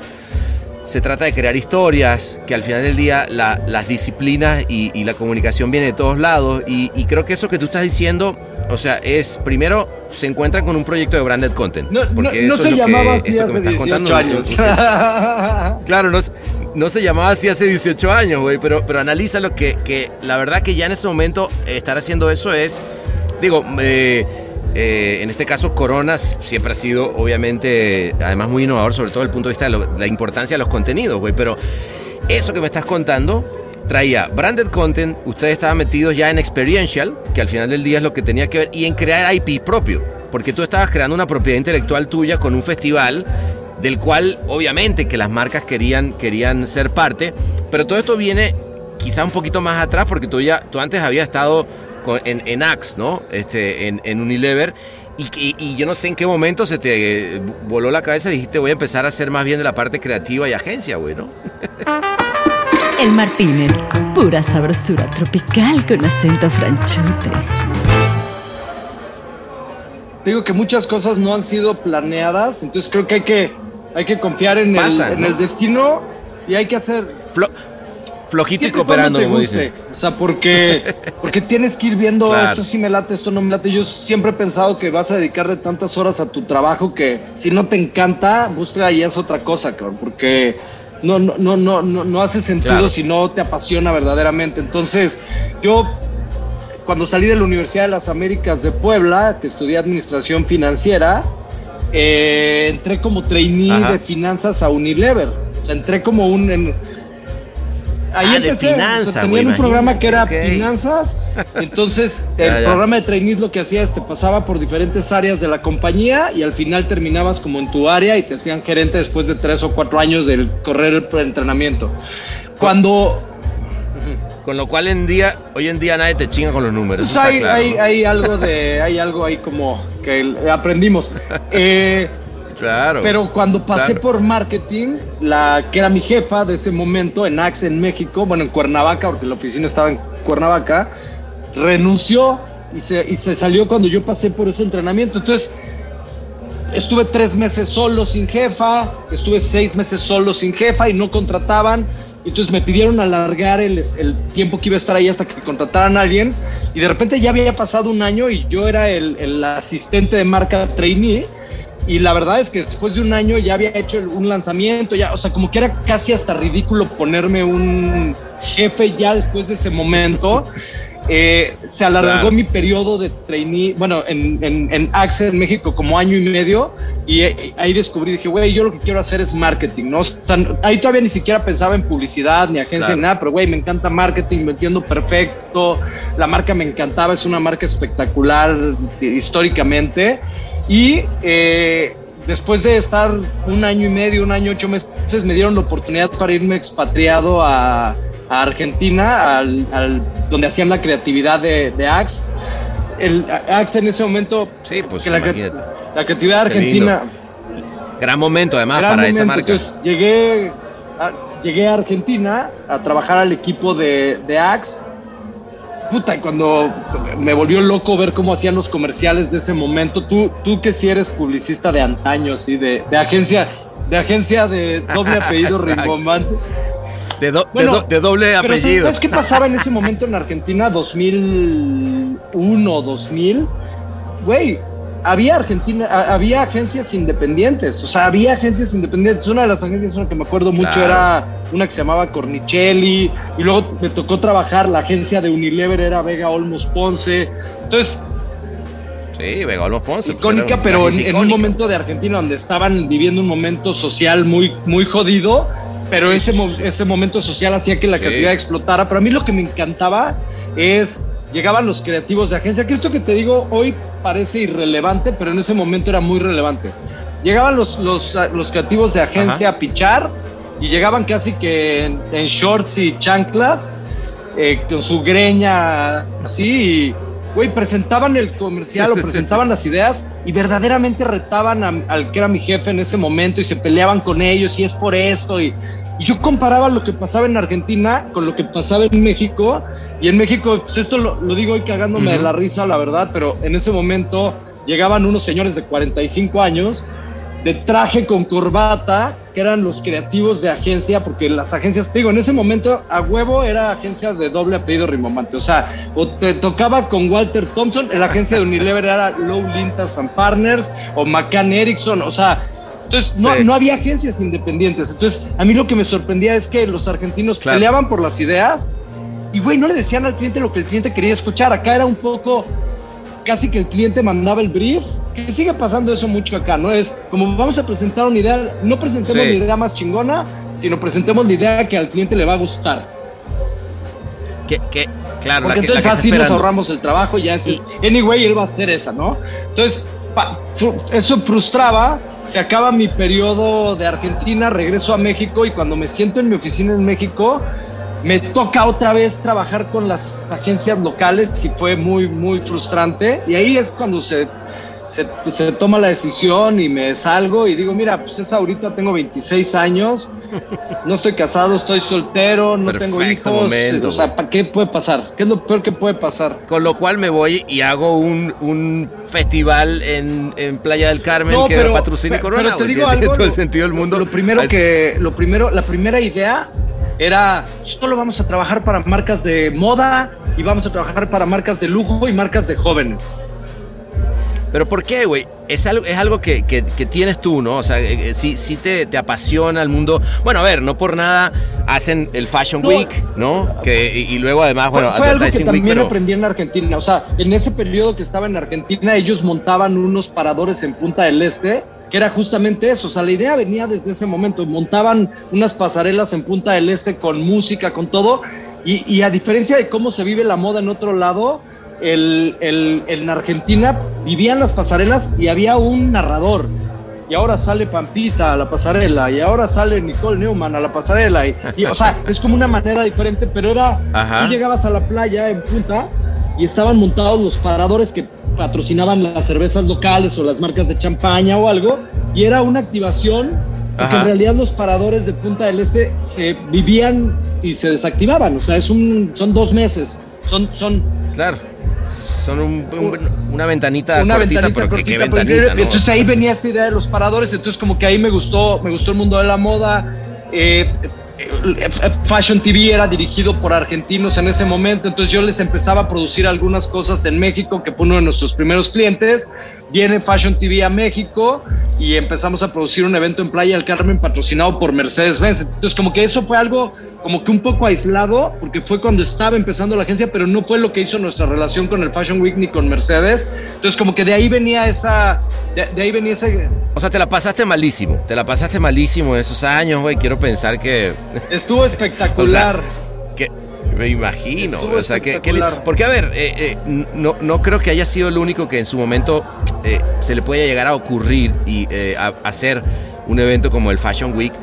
se trata de crear historias, que al final del día la- las disciplinas y, y la comunicación viene de todos lados, y, y creo que eso que tú estás diciendo, o sea, es, primero, se encuentran con un proyecto de branded content. No, no, porque no eso se es lo que- llamaba así esto que me estás 18 contando, años. Claro, no, se- no se llamaba así hace 18 años, güey, pero, pero analiza lo que, que la verdad que ya en ese momento estar haciendo eso es, digo, eh, eh, en este caso Corona siempre ha sido obviamente, además muy innovador, sobre todo desde el punto de vista de la importancia de los contenidos, güey, pero eso que me estás contando traía branded content, ustedes estaban metidos ya en experiential, que al final del día es lo que tenía que ver, y en crear IP propio, porque tú estabas creando una propiedad intelectual tuya con un festival del cual obviamente que las marcas querían, querían ser parte, pero todo esto viene quizá un poquito más atrás, porque tú ya, tú antes habías estado en, en Axe, ¿no? Este, en, en Unilever, y, y- y yo no sé en qué momento se te eh, voló la cabeza y dijiste voy a empezar a hacer más bien de la parte creativa y agencia, güey, ¿no? El Martínez, pura sabrosura tropical con acento franchute. Te digo que muchas cosas no han sido planeadas, entonces creo que hay que, hay que confiar en, Pasa, el, en ¿no? el destino y hay que hacer... Flo- Flojito y cooperando, como dicen. O sea, porque, porque tienes que ir viendo Claro. esto sí me late, esto no me late. Yo siempre he pensado que vas a dedicarle tantas horas a tu trabajo que si no te encanta, busca y es otra cosa, cabrón, porque no, no, no, no, no, no hace sentido Claro. si no te apasiona verdaderamente. Entonces, yo cuando salí de la Universidad de las Américas de Puebla, que estudié administración financiera, eh, entré como trainee Ajá. de finanzas a Unilever. O sea, entré como un... en- ahí Ah, de empecé. O sea, finanzas, tenían un programa que era finanzas. Entonces, el ya. programa de trainees lo que hacía es te pasaba por diferentes áreas de la compañía y al final terminabas como en tu área y te hacían gerente después de tres o cuatro años del correr el entrenamiento. Cuando Con lo cual en día, hoy en día nadie te chinga con los números. Pues hay, claro. hay, hay algo de, hay algo ahí como que aprendimos. Eh, Claro. pero cuando pasé claro. por marketing, la que era mi jefa de ese momento en Axe en México, bueno en Cuernavaca, porque la oficina estaba en Cuernavaca, renunció y se, y se salió cuando yo pasé por ese entrenamiento. Entonces, estuve tres meses solo sin jefa, estuve seis meses solo sin jefa y no contrataban. Entonces me pidieron alargar el, el tiempo que iba a estar ahí hasta que contrataran a alguien. Y de repente ya había pasado un año y yo era el, el asistente de marca trainee. Y la verdad es que después de un año ya había hecho un lanzamiento, ya, o sea, como que era casi hasta ridículo ponerme un jefe ya después de ese momento. Eh, se alargó Claro. mi periodo de trainee, bueno, en, en, en Axe en México como año y medio y eh, ahí descubrí, dije, güey, yo lo que quiero hacer es marketing, ¿no? O sea, ahí todavía ni siquiera pensaba en publicidad ni agencia Claro. ni nada, pero güey, me encanta marketing, me entiendo perfecto, la marca me encantaba, es una marca espectacular eh, históricamente y eh, después de estar un año y medio, un año, ocho meses, me dieron la oportunidad para irme expatriado a, a Argentina, al, al- donde hacían la creatividad de, de Axe. El Axe en ese momento, Sí, pues que la, la creatividad argentina Gran momento además gran para esa momento. marca. Entonces, llegué, a, llegué a Argentina a trabajar al equipo de, de Axe. Puta, y cuando me volvió loco ver cómo hacían los comerciales de ese momento, tú, tú que si eres publicista de antaño, así, de, de agencia, de agencia de doble apellido rimbombante. De, do- de Bueno, do- de doble apellido. ¿sabes qué pasaba en ese momento en Argentina? 2001, 2000. Güey, había Argentina, había agencias independientes. O sea, había agencias independientes. Una de las agencias una que me acuerdo mucho Claro. era una que se llamaba Cornicelli. Y luego me tocó trabajar, la agencia de Unilever era Vega Olmos Ponce. Entonces, Sí, Vega Olmos Ponce. pues, icónica, pero en, un momento de Argentina donde estaban viviendo un momento social muy, muy jodido, pero Sí, ese, sí. ese momento social hacía que la Sí. creatividad explotara. Pero a mí lo que me encantaba es, llegaban los creativos de agencia, que esto que te digo hoy parece irrelevante, pero en ese momento era muy relevante. Llegaban los, los, los creativos de agencia Ajá. a pichar y llegaban casi que en, en shorts y chanclas, eh, con su greña así, y, güey, presentaban el comercial Sí, o sí, sí, presentaban las ideas y verdaderamente retaban a- al que era mi jefe en ese momento y se peleaban con ellos y es por esto y, y yo comparaba lo que pasaba en Argentina con lo que pasaba en México. Y en México, pues esto lo, lo digo hoy cagándome de la risa, la verdad, pero en ese momento llegaban unos señores de 45 años de traje con corbata, que eran los creativos de agencia, porque las agencias, te digo, en ese momento a huevo era agencia de doble apellido rimbombante, o sea, o te tocaba con Walter Thompson, en la agencia de Unilever era Low Lintas and Partners, o McCann Erickson, o sea, entonces no, Sí. no había agencias independientes, entonces a mí lo que me sorprendía es que los argentinos Claro. peleaban por las ideas y, güey, no le decían al cliente lo que el cliente quería escuchar, acá era un poco casi que el cliente mandaba el brief, que sigue pasando eso mucho acá, ¿no? Es como vamos a presentar una idea, no presentemos Sí. la idea más chingona, sino presentemos la idea que al cliente le va a gustar. Que, que- claro, Porque la que, la entonces que está así nos ahorramos el trabajo, ya es, Y- anyway, él va a hacer esa, ¿no? Entonces, eso frustraba, se acaba mi periodo de Argentina, regreso a México y cuando me siento en mi oficina en México, me toca otra vez trabajar con las agencias locales y fue muy, muy frustrante. Y ahí es cuando se, se, se toma la decisión y me salgo y digo, mira, pues es ahorita, tengo 26 años, no estoy casado, estoy soltero, no tengo hijos. momento, o sea, güey. ¿para qué puede pasar? ¿Qué es lo peor que puede pasar? Con lo cual me voy y hago un, un festival en, en Playa del Carmen No, que pero- patrocine pero- Corona. pero te güey, digo tiene algo, todo el sentido del mundo. Lo primero que, lo primero, la primera idea era solo vamos a trabajar para marcas de moda y vamos a trabajar para marcas de lujo y marcas de jóvenes. Pero ¿por qué, güey? Es algo, es algo que, que- que tienes tú, ¿no? O sea, eh, eh, sí, sí te, te apasiona el mundo. Bueno, a ver, no por nada hacen el Fashion No. Week, ¿no? Que, y, y luego además, bueno, fue algo que Week, también pero... aprendí en Argentina. O sea, en ese periodo que estaba en Argentina, ellos montaban unos paradores en Punta del Este, que era justamente eso. O sea, la idea venía desde ese momento. Montaban unas pasarelas en Punta del Este con música, con todo. Y, y a diferencia de cómo se vive la moda en otro lado, el, el- en Argentina vivían las pasarelas y había un narrador. Y ahora sale Pampita a la pasarela, y ahora sale Nicole Newman a la pasarela. Y, y, o sea, es como una manera diferente, pero era. Ajá. Tú llegabas a la playa en punta y estaban montados los paradores que patrocinaban las cervezas locales o las marcas de champaña o algo, y era una activación. Porque en realidad los paradores de Punta del Este se vivían y se desactivaban. O sea, es un, son dos meses. Son, son Claro. Son un- un- una ventanita una cortita, ventanita pero que- cortita, qué pero ventanita, ¿no? Entonces ahí venía esta idea de los paradores, entonces como que ahí me gustó, me gustó el mundo de la moda. eh, eh, eh, Fashion TV era dirigido por argentinos en ese momento, entonces yo les empezaba a producir algunas cosas en México, que fue uno de nuestros primeros clientes. Viene Fashion TV a México y empezamos a producir un evento en Playa del Carmen patrocinado por Mercedes-Benz. Entonces como que eso fue algo como que un poco aislado, porque fue cuando estaba empezando la agencia, pero no fue lo que hizo nuestra relación con el Fashion Week ni con Mercedes. Entonces, como que de ahí venía esa, de, de ahí venía ese, O sea, te la pasaste malísimo. Te la pasaste malísimo en esos años, güey. Quiero pensar que... estuvo espectacular. que me imagino. Estuvo O sea, que, que le- espectacular. porque a ver, eh, eh, no, no creo que haya sido el único que en su momento eh, se le pueda llegar a ocurrir y eh, a- hacer un evento como el Fashion Week.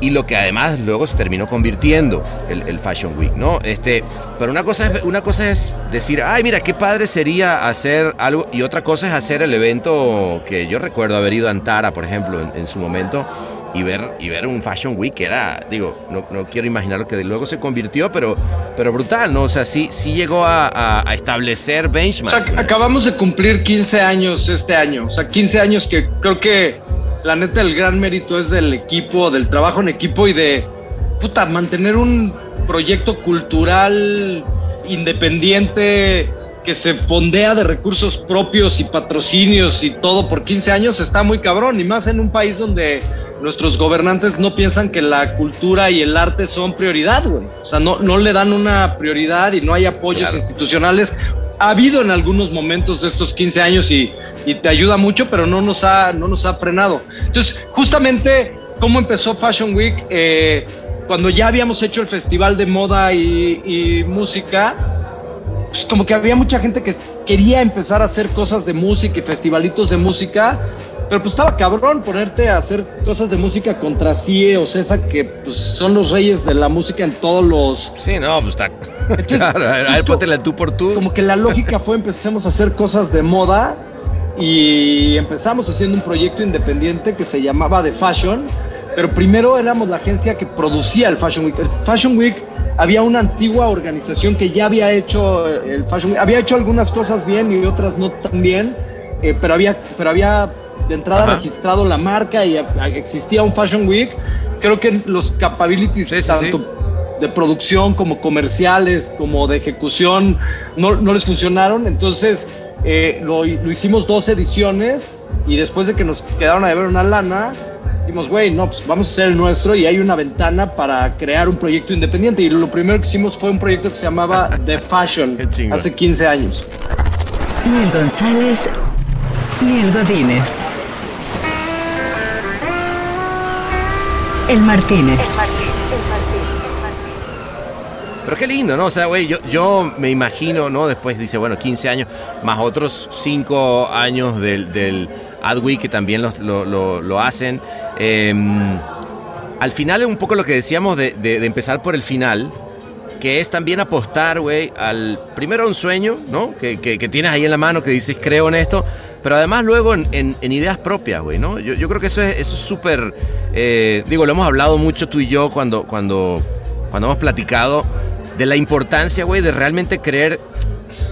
Y lo que además luego se terminó convirtiendo el, el Fashion Week, ¿no? Este, pero una cosa, es, una cosa es decir, ay, mira, qué padre sería hacer algo. Y otra cosa es hacer el evento que yo recuerdo haber ido a Antara, por ejemplo, en, su momento, y ver, y ver un Fashion Week que era, digo, no, no quiero imaginar lo que luego se convirtió, pero, pero brutal, ¿no? O sea, sí, sí llegó a, establecer benchmark. acabamos de cumplir 15 años este año. O sea, 15 años que creo que la neta el gran mérito es del equipo, del trabajo en equipo y de puta, mantener un proyecto cultural independiente que se fondea de recursos propios y patrocinios y todo por 15 años está muy cabrón y más en un país donde nuestros gobernantes no piensan que la cultura y el arte son prioridad, güey. O sea, no, no le dan una prioridad y no hay apoyos Claro. institucionales. Ha habido en algunos momentos de estos 15 años y, y te ayuda mucho, pero no nos ha, no nos ha frenado. Entonces, justamente, ¿cómo empezó Fashion Week? Eh, cuando ya habíamos hecho el festival de moda y, y música, pues como que había mucha gente que quería empezar a hacer cosas de música y festivalitos de música, pero pues estaba cabrón ponerte a hacer cosas de música contra CIE o CESA, que pues son los reyes de la música en todos los... Sí, no, pues está. claro, a ver, póntela tú por tú. Como que la lógica fue empecemos a hacer cosas de moda y empezamos haciendo un proyecto independiente que se llamaba The Fashion, pero primero éramos la agencia que producía el Fashion Week. El Fashion Week había una antigua organización que ya había hecho eh, el Fashion Week, había hecho algunas cosas bien y otras no tan bien, eh, pero había, pero había de entrada Ajá. registrado la marca y a- a- existía un Fashion Week. Creo que los capabilities Sí, tanto sí. de producción como comerciales, como de ejecución, no, no les funcionaron. Entonces eh, lo, lo hicimos dos ediciones y después de que nos quedaron a deber una lana, dijimos, güey, no, pues vamos a hacer el nuestro y hay una ventana para crear un proyecto independiente. Y lo primero que hicimos fue un proyecto que se llamaba The Fashion hace 15 años. El González, ni el Godínez. El Martínez. Pero qué lindo, ¿no? O sea, güey, yo, yo me imagino, ¿no? Después dice, bueno, 15 años, más otros 5 años del, del AdWeek que también los- lo, lo- lo hacen. Eh, al final es un poco lo que decíamos de, de- de empezar por el final, que es también apostar, güey, al primero un sueño, ¿no? Que, que- que tienes ahí en la mano, que dices, creo en esto, pero además luego en, en- ideas propias, güey, ¿no? Yo, yo creo que eso es eso es súper, eh, digo, lo hemos hablado mucho tú y yo cuando, cuando, cuando hemos platicado de la importancia, güey, de realmente creer,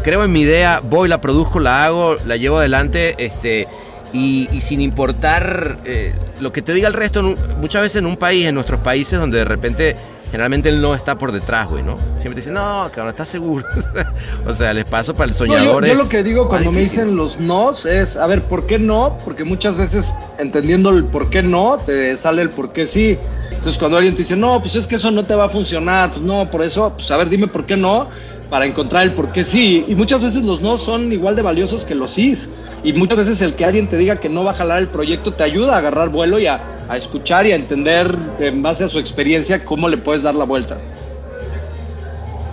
creo en mi idea, voy, la produzco, la hago, la llevo adelante, este, y, sin importar eh, lo que te diga el resto, muchas veces en un país, en nuestros países, donde de repente generalmente el no está por detrás, güey, ¿no? Siempre te dicen, no, cabrón, ¿estás seguro? o sea, el espacio para el No, soñador yo, yo es lo que digo cuando me dicen los nos es, a ver, ¿por qué no? Porque muchas veces entendiendo el por qué no, te sale el por qué sí. Entonces cuando alguien te dice, no, pues es que eso no te va a funcionar, pues no, por eso, pues a ver, dime por qué no, para encontrar el por qué sí. Y muchas veces los no son igual de valiosos que los sís. Y muchas veces el que alguien te diga que no va a jalar el proyecto te ayuda a agarrar vuelo y a, a escuchar y a entender en base a su experiencia cómo le puedes dar la vuelta.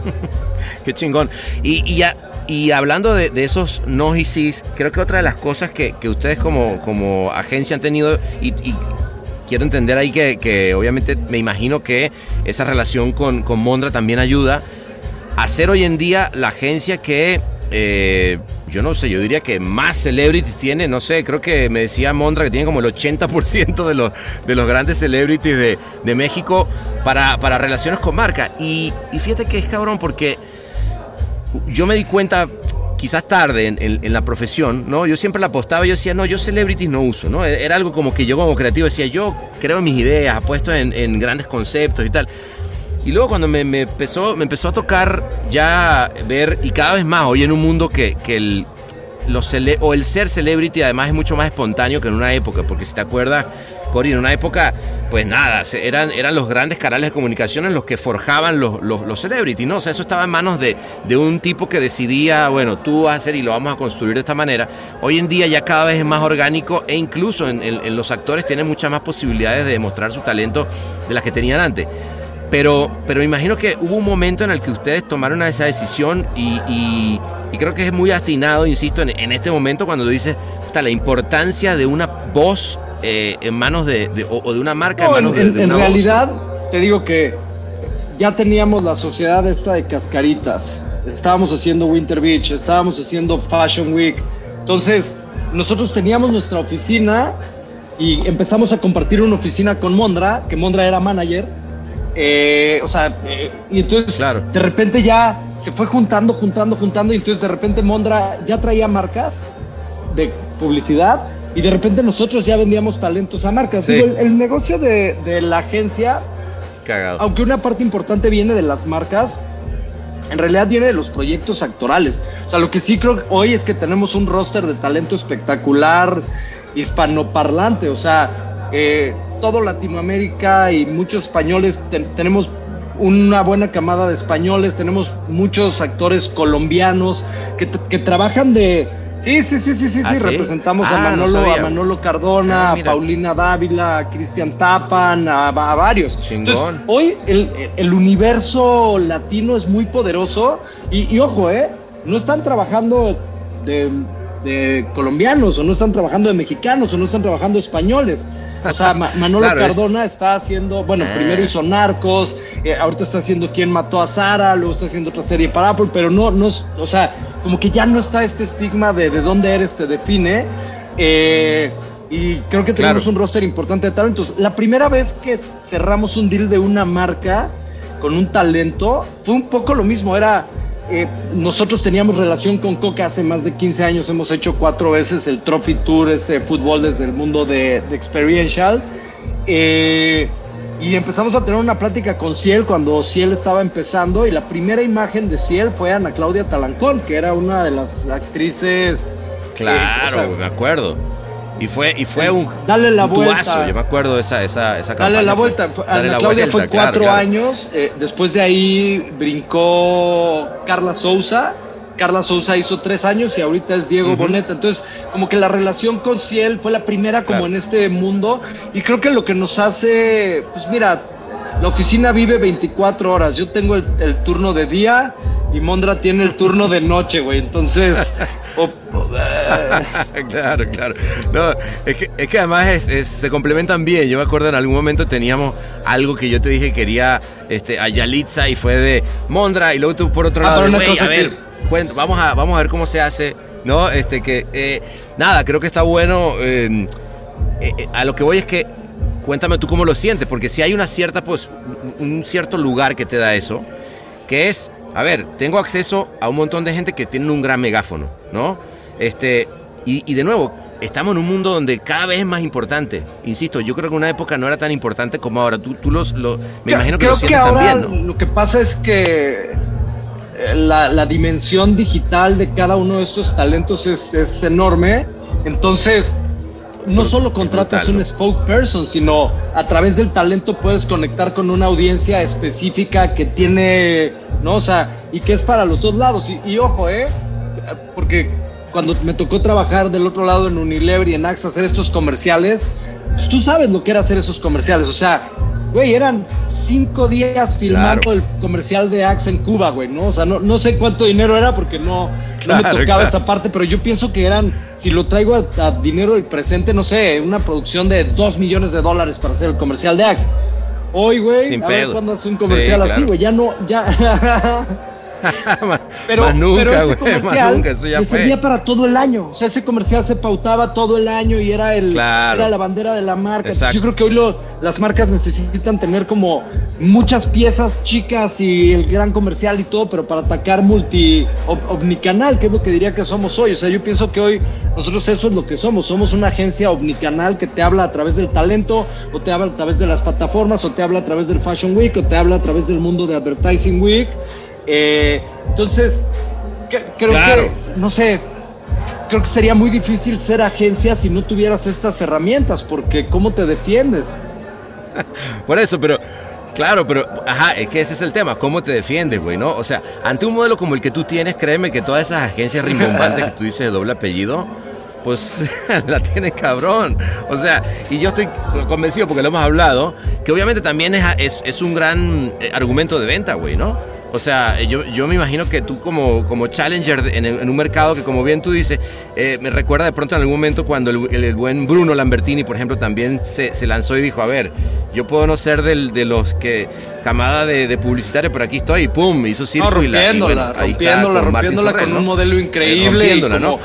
Qué chingón. Y, ya, y hablando de, esos no y sís, creo que otra de las cosas que, que ustedes como, como agencia han tenido, y, y quiero entender ahí que, que obviamente me imagino que esa relación con, con Mondra también ayuda a ser hoy en día la agencia que, eh, yo no sé, yo diría que más celebrities tiene, no sé, creo que me decía Mondra que tiene como el 80% de los, de los grandes celebrities de, de México para, para relaciones con marca. Y, y fíjate que es cabrón porque yo me di cuenta quizás tarde en, en- en la profesión, ¿no? Yo siempre la apostaba yo decía, no, yo celebrities no uso, ¿no? Era algo como que yo como creativo decía, yo creo en mis ideas, apuesto en, en grandes conceptos y tal. Y luego cuando me, empezó, me empezó a tocar ya ver, y cada vez más, hoy en un mundo que, que el, los o el ser celebrity además es mucho más espontáneo que en una época, porque si te acuerdas, Cory, en una época, pues nada, eran, eran los grandes canales de comunicación en los que forjaban los, los, los celebrities, ¿no? O sea, eso estaba en manos de, de un tipo que decidía, bueno, tú vas a hacer y lo vamos a construir de esta manera. Hoy en día ya cada vez es más orgánico e incluso en- en los actores tienen muchas más posibilidades de demostrar su talento de las que tenían antes. Pero, pero me imagino que hubo un momento en el que ustedes tomaron esa decisión y, y- y creo que es muy atinado, insisto, en, en este momento cuando dices la importancia de una voz eh, en manos de, de- o, o de una marca No, en manos de, en- de en una voz. realidad, te digo que ya teníamos la sociedad esta de cascaritas. Estábamos haciendo Winter Beach, estábamos haciendo Fashion Week. Entonces, nosotros teníamos nuestra oficina y empezamos a compartir una oficina con Mondra, que Mondra era manager. Eh, o sea, eh, y entonces Claro. de repente ya se fue juntando, juntando, juntando, y entonces de repente Mondra ya traía marcas de publicidad y de repente nosotros ya vendíamos talentos a marcas. Sí. Digo, el, el negocio de, de la agencia, Cagado. aunque una parte importante viene de las marcas, en realidad viene de los proyectos actorales. O sea, lo que sí creo hoy es que tenemos un roster de talento espectacular, hispanoparlante. O sea, eh, todo Latinoamérica y muchos españoles ten- tenemos una buena camada de españoles, tenemos muchos actores colombianos que, trabajan de... Sí, sí, sí, sí, sí, ¿Ah, sí, representamos Ah, a no Manolo, a Manolo Cardona, Ah, a. Paulina Dávila, a Cristian Tapan, a, a varios. Entonces, hoy el, el universo latino es muy poderoso y, y ojo, ¿eh? No están trabajando de, de colombianos o no están trabajando de mexicanos o no están trabajando españoles. O sea, Ma- Manolo Claro, es- Cardona está haciendo, bueno, Ah. primero hizo Narcos, eh, ahorita está haciendo Quién mató a Sara, luego está haciendo otra serie para Apple, pero no, no, o sea, como que ya no está este estigma de de dónde eres te define. eh, y creo que tenemos Claro. un roster importante de talentos. La primera vez que cerramos un deal de una marca con un talento fue un poco lo mismo. Era eh, nosotros teníamos relación con Coca hace más de 15 años. Hemos hecho cuatro veces el Trophy Tour, este fútbol desde el mundo de, de Experiential. Eh, y empezamos a tener una plática con Ciel cuando Ciel estaba empezando. Y la primera imagen de Ciel fue Ana Claudia Talancón, que era una de las actrices. Claro, eh, o sea, me acuerdo. Y fue, y fue un, Dale la un vuelta. tubazo, yo me acuerdo de esa, esa, esa Dale la fue- vuelta. Dale Ana la Claudia vuelta, fue cuatro claro. años. eh, después de ahí brincó Carla Souza. Carla Souza hizo tres años y ahorita es Diego. Boneta. Entonces, como que la relación con Ciel fue la primera como Claro. en este mundo. Y creo que lo que nos hace, pues mira, la oficina vive 24 horas. Yo tengo el, el turno de día y Mondra tiene el turno de noche, güey. Entonces, o- o- eh, claro, claro. No, es que, es que además es- es- se complementan bien. Yo me acuerdo en algún momento teníamos algo que yo te dije que quería este, a Yalitza y fue de Mondra y luego tú por otro Ah, lado, pero de, una "Güey, cosa a ver, vamos, a, vamos a ver cómo se hace. No, este que eh, nada, creo que está bueno. eh, eh, eh, a lo que voy es que cuéntame tú cómo lo sientes, porque si hay una cierta, pues, un un cierto lugar que te da eso, que es, a ver, tengo acceso a un montón de gente que tienen un gran megáfono, ¿no? Este, y, y de nuevo, estamos en un mundo donde cada vez es más importante. Insisto, yo creo que en una época no era tan importante como ahora. Tú, tú los, lo, me imagino que Creo lo sientes ahora también, ¿no? Lo que pasa es que eh, la, la dimensión digital de cada uno de estos talentos es, es enorme. Entonces, no solo contratas un spokesperson, sino a través del talento puedes conectar con una audiencia específica que tiene, ¿no? O sea, y que es para los dos lados. Y, y ojo, ¿eh? Porque cuando me tocó trabajar del otro lado en Unilever y en Axe hacer estos comerciales, pues tú sabes lo que era hacer esos comerciales. O sea, güey, eran cinco días filmando Claro. el comercial de Axe en Cuba, güey, ¿no? O sea, no, no sé cuánto dinero era porque no, no me tocaba claro. esa parte, pero yo pienso que eran, si lo traigo a, a dinero del presente, no sé, una producción de dos millones de dólares para hacer el comercial de Axe. Hoy, güey, a ver pedo. cuándo hace un Sí, comercial así, güey, ya no, ya... Pero, más nunca, pero ese comercial nunca, eso ya fue. servía para todo el año. O sea, ese comercial se pautaba todo el año y era el Claro. era la bandera de la marca. Yo creo que hoy lo- las marcas necesitan tener como muchas piezas chicas y el gran comercial y todo, pero para atacar multi ob- omnicanal, que es lo que diría que somos hoy. O sea, yo pienso que hoy nosotros eso es lo que somos. Somos una agencia omnicanal que te habla a través del talento, o te habla a través de las plataformas, o te habla a través del Fashion Week, o te habla a través del mundo de Advertising Week. Eh, entonces, que- creo Claro. que, no sé, creo que sería muy difícil ser agencia si no tuvieras estas herramientas, porque ¿cómo te defiendes? Por eso, pero. Claro, pero, ajá, es que ese es el tema, ¿cómo te defiendes, güey, no? O sea, ante un modelo como el que tú tienes, créeme que todas esas agencias rimbombantes que tú dices de doble apellido, pues la tienes cabrón. O sea, y yo estoy convencido, porque lo hemos hablado, que obviamente también es, es, es un gran eh, argumento de venta, güey, ¿no? O sea, eh, yo, yo me imagino que tú como, como challenger en, en un mercado que como bien tú dices, eh, me recuerda de pronto en algún momento cuando el, el- el buen Bruno Lambertini, por ejemplo, también se, se lanzó y dijo, a ver, yo puedo no ser del, de los que camada de, de publicitarios, pero aquí estoy y pum, hizo circo No, y la- y rompiéndola, ahí está rompiéndola, con rompiéndola Sorrell, con ¿no? un modelo Eh, increíble. y rompiéndola, como- ¿no?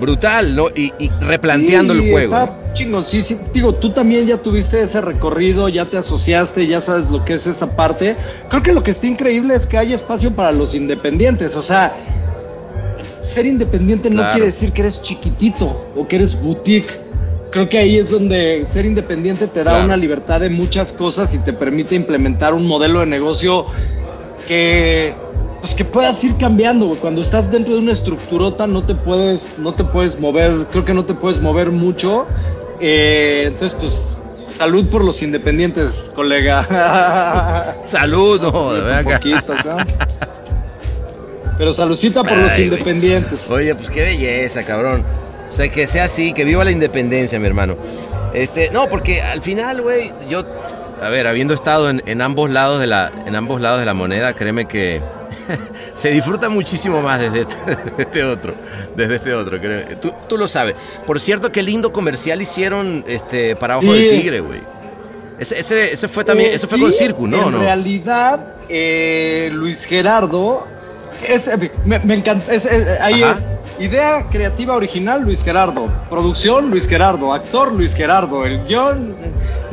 Brutal, ¿no? Y, y replanteando Sí, el juego. Está chingón, sí, sí. Digo, tú también ya tuviste ese recorrido, ya te asociaste, ya sabes lo que es esa parte. Creo que lo que está increíble es que hay espacio para los independientes. O sea, ser independiente no quiere decir que eres chiquitito o que eres boutique. Creo que ahí es donde ser independiente te da Claro. una libertad de muchas cosas y te permite implementar un modelo de negocio que pues que puedas ir cambiando, güey. Cuando estás dentro de una estructurota no te puedes, no te puedes mover, creo que no te puedes mover mucho. Eh, entonces, pues, salud por los independientes, colega. Salud, no, de Un verdad poquito, acá. Pero saludcita por los güey. independientes. Oye, pues qué belleza, cabrón. O sea, que sea así, que viva la independencia, mi hermano. Este, no, porque al final, güey, yo, a ver, habiendo estado en, en ambos lados de la, en ambos lados de la moneda, créeme que se disfruta muchísimo más desde este, desde este otro, desde este otro. créeme. Tú, tú lo sabes. Por cierto, qué lindo comercial hicieron, este, para Ojo Sí. de Tigre, güey. Ese, ese, ese fue también, Eh, eso fue sí, con Circus, ¿no? En ¿no? realidad, eh, Luis Gerardo, es, eh, me, me encanta, es, eh, ahí Ajá. es. Idea creativa original, Luis Gerardo. Producción, Luis Gerardo. Actor, Luis Gerardo. El guion.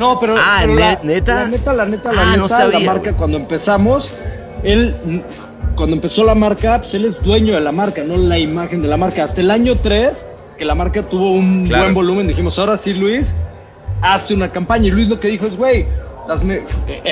No, pero. Ah, pero ¿ne- la, neta? La neta, la neta, la Ah, neta. no sabía, la marca, cuando empezamos, él. Cuando empezó la marca, pues él es dueño de la marca, no la imagen de la marca. Hasta el año 3, que la marca tuvo un Claro. buen volumen, dijimos, ahora sí, Luis, hazte una campaña. Y Luis lo que dijo es, güey, eh,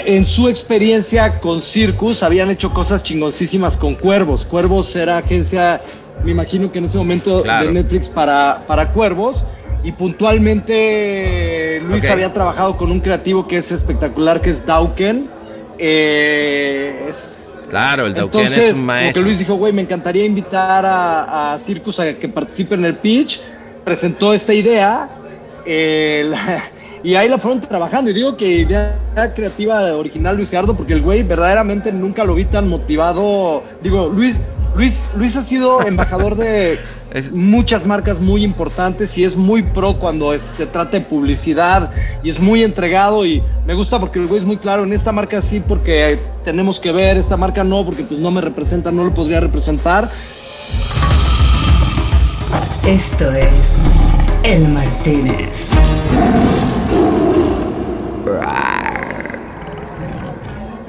en su experiencia con Circus habían hecho cosas chingoncísimas con Cuervos. Cuervos era agencia, me imagino que en ese momento Claro. de Netflix para, para Cuervos. Y puntualmente Luis había trabajado con un creativo que es espectacular, que es Dauken. Eh, es, Claro, el entonces, es un maestro. que Luis dijo, güey, me encantaría invitar a, a Circus a que participe en el pitch. Presentó esta idea eh, la- y ahí la fueron trabajando. Y digo que idea creativa original Luis Gerardo, porque el güey verdaderamente nunca lo vi tan motivado. Digo, Luis, Luis, Luis ha sido embajador de Es- muchas marcas muy importantes y es muy pro cuando es- se trata de publicidad y es muy entregado y me gusta porque el güey es muy claro en esta marca sí porque tenemos que ver, esta marca no porque pues no me representa, no lo podría representar. Esto es El Martínez.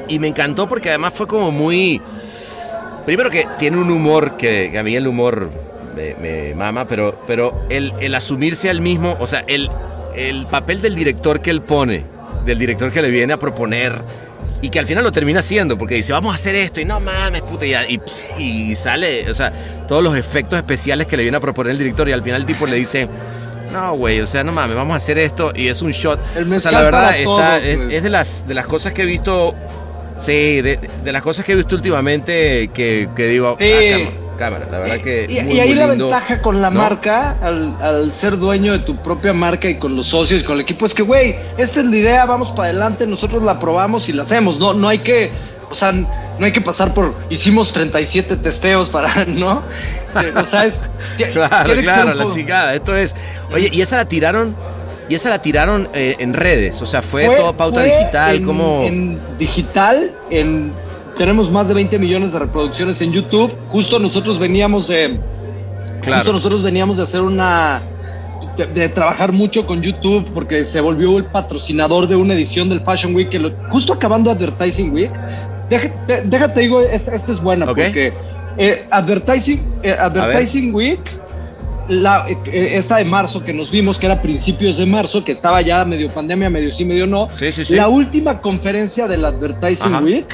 Y me encantó porque además fue como muy... Primero que tiene un humor que, a mí el humor me, mama, pero, pero el, el asumirse al mismo, o sea, el, el papel del director que él pone, del director que le viene a proponer y que al final lo termina haciendo, porque dice, vamos a hacer esto, y no mames, puta, y sale, o sea, todos los efectos especiales que le viene a proponer el director, y al final el tipo le dice, no, güey, o sea, no mames, vamos a hacer esto, y es un shot. El o sea, la verdad, está, todos, es, es de, las, de las cosas que he visto, sí, de, de las cosas que he visto últimamente, que, que digo, Sí. ah, cámara, cámara, la verdad que... Y, muy, y ahí muy la lindo, ventaja con la ¿no? marca, al, al ser dueño de tu propia marca y con los socios, con el equipo, es que, güey, esta es la idea, vamos para adelante, nosotros la probamos y la hacemos. No, no hay que, o sea, no hay que pasar por, hicimos 37 testeos para, ¿no? Eh, O sea, es... Claro, claro, la chingada. Esto es. Oye, y esa la tiraron. Y esa la tiraron eh, en redes. O sea, fue, Fue- todo pauta fue digital. en- como. En digital, en, tenemos más de 20 millones de reproducciones en YouTube. Justo nosotros veníamos de... Justo claro. nosotros veníamos de hacer una. De, de trabajar mucho con YouTube porque se volvió el patrocinador de una edición del Fashion Week. Que lo- justo acabando Advertising Week. Déjate, déjate digo, esta, esta es buena porque eh, Advertising, eh, Advertising Week, la, eh, esta de marzo que nos vimos, que era principios de marzo, que estaba ya medio pandemia, medio sí, medio no. Sí, sí, sí. La última conferencia del Advertising Ajá. Week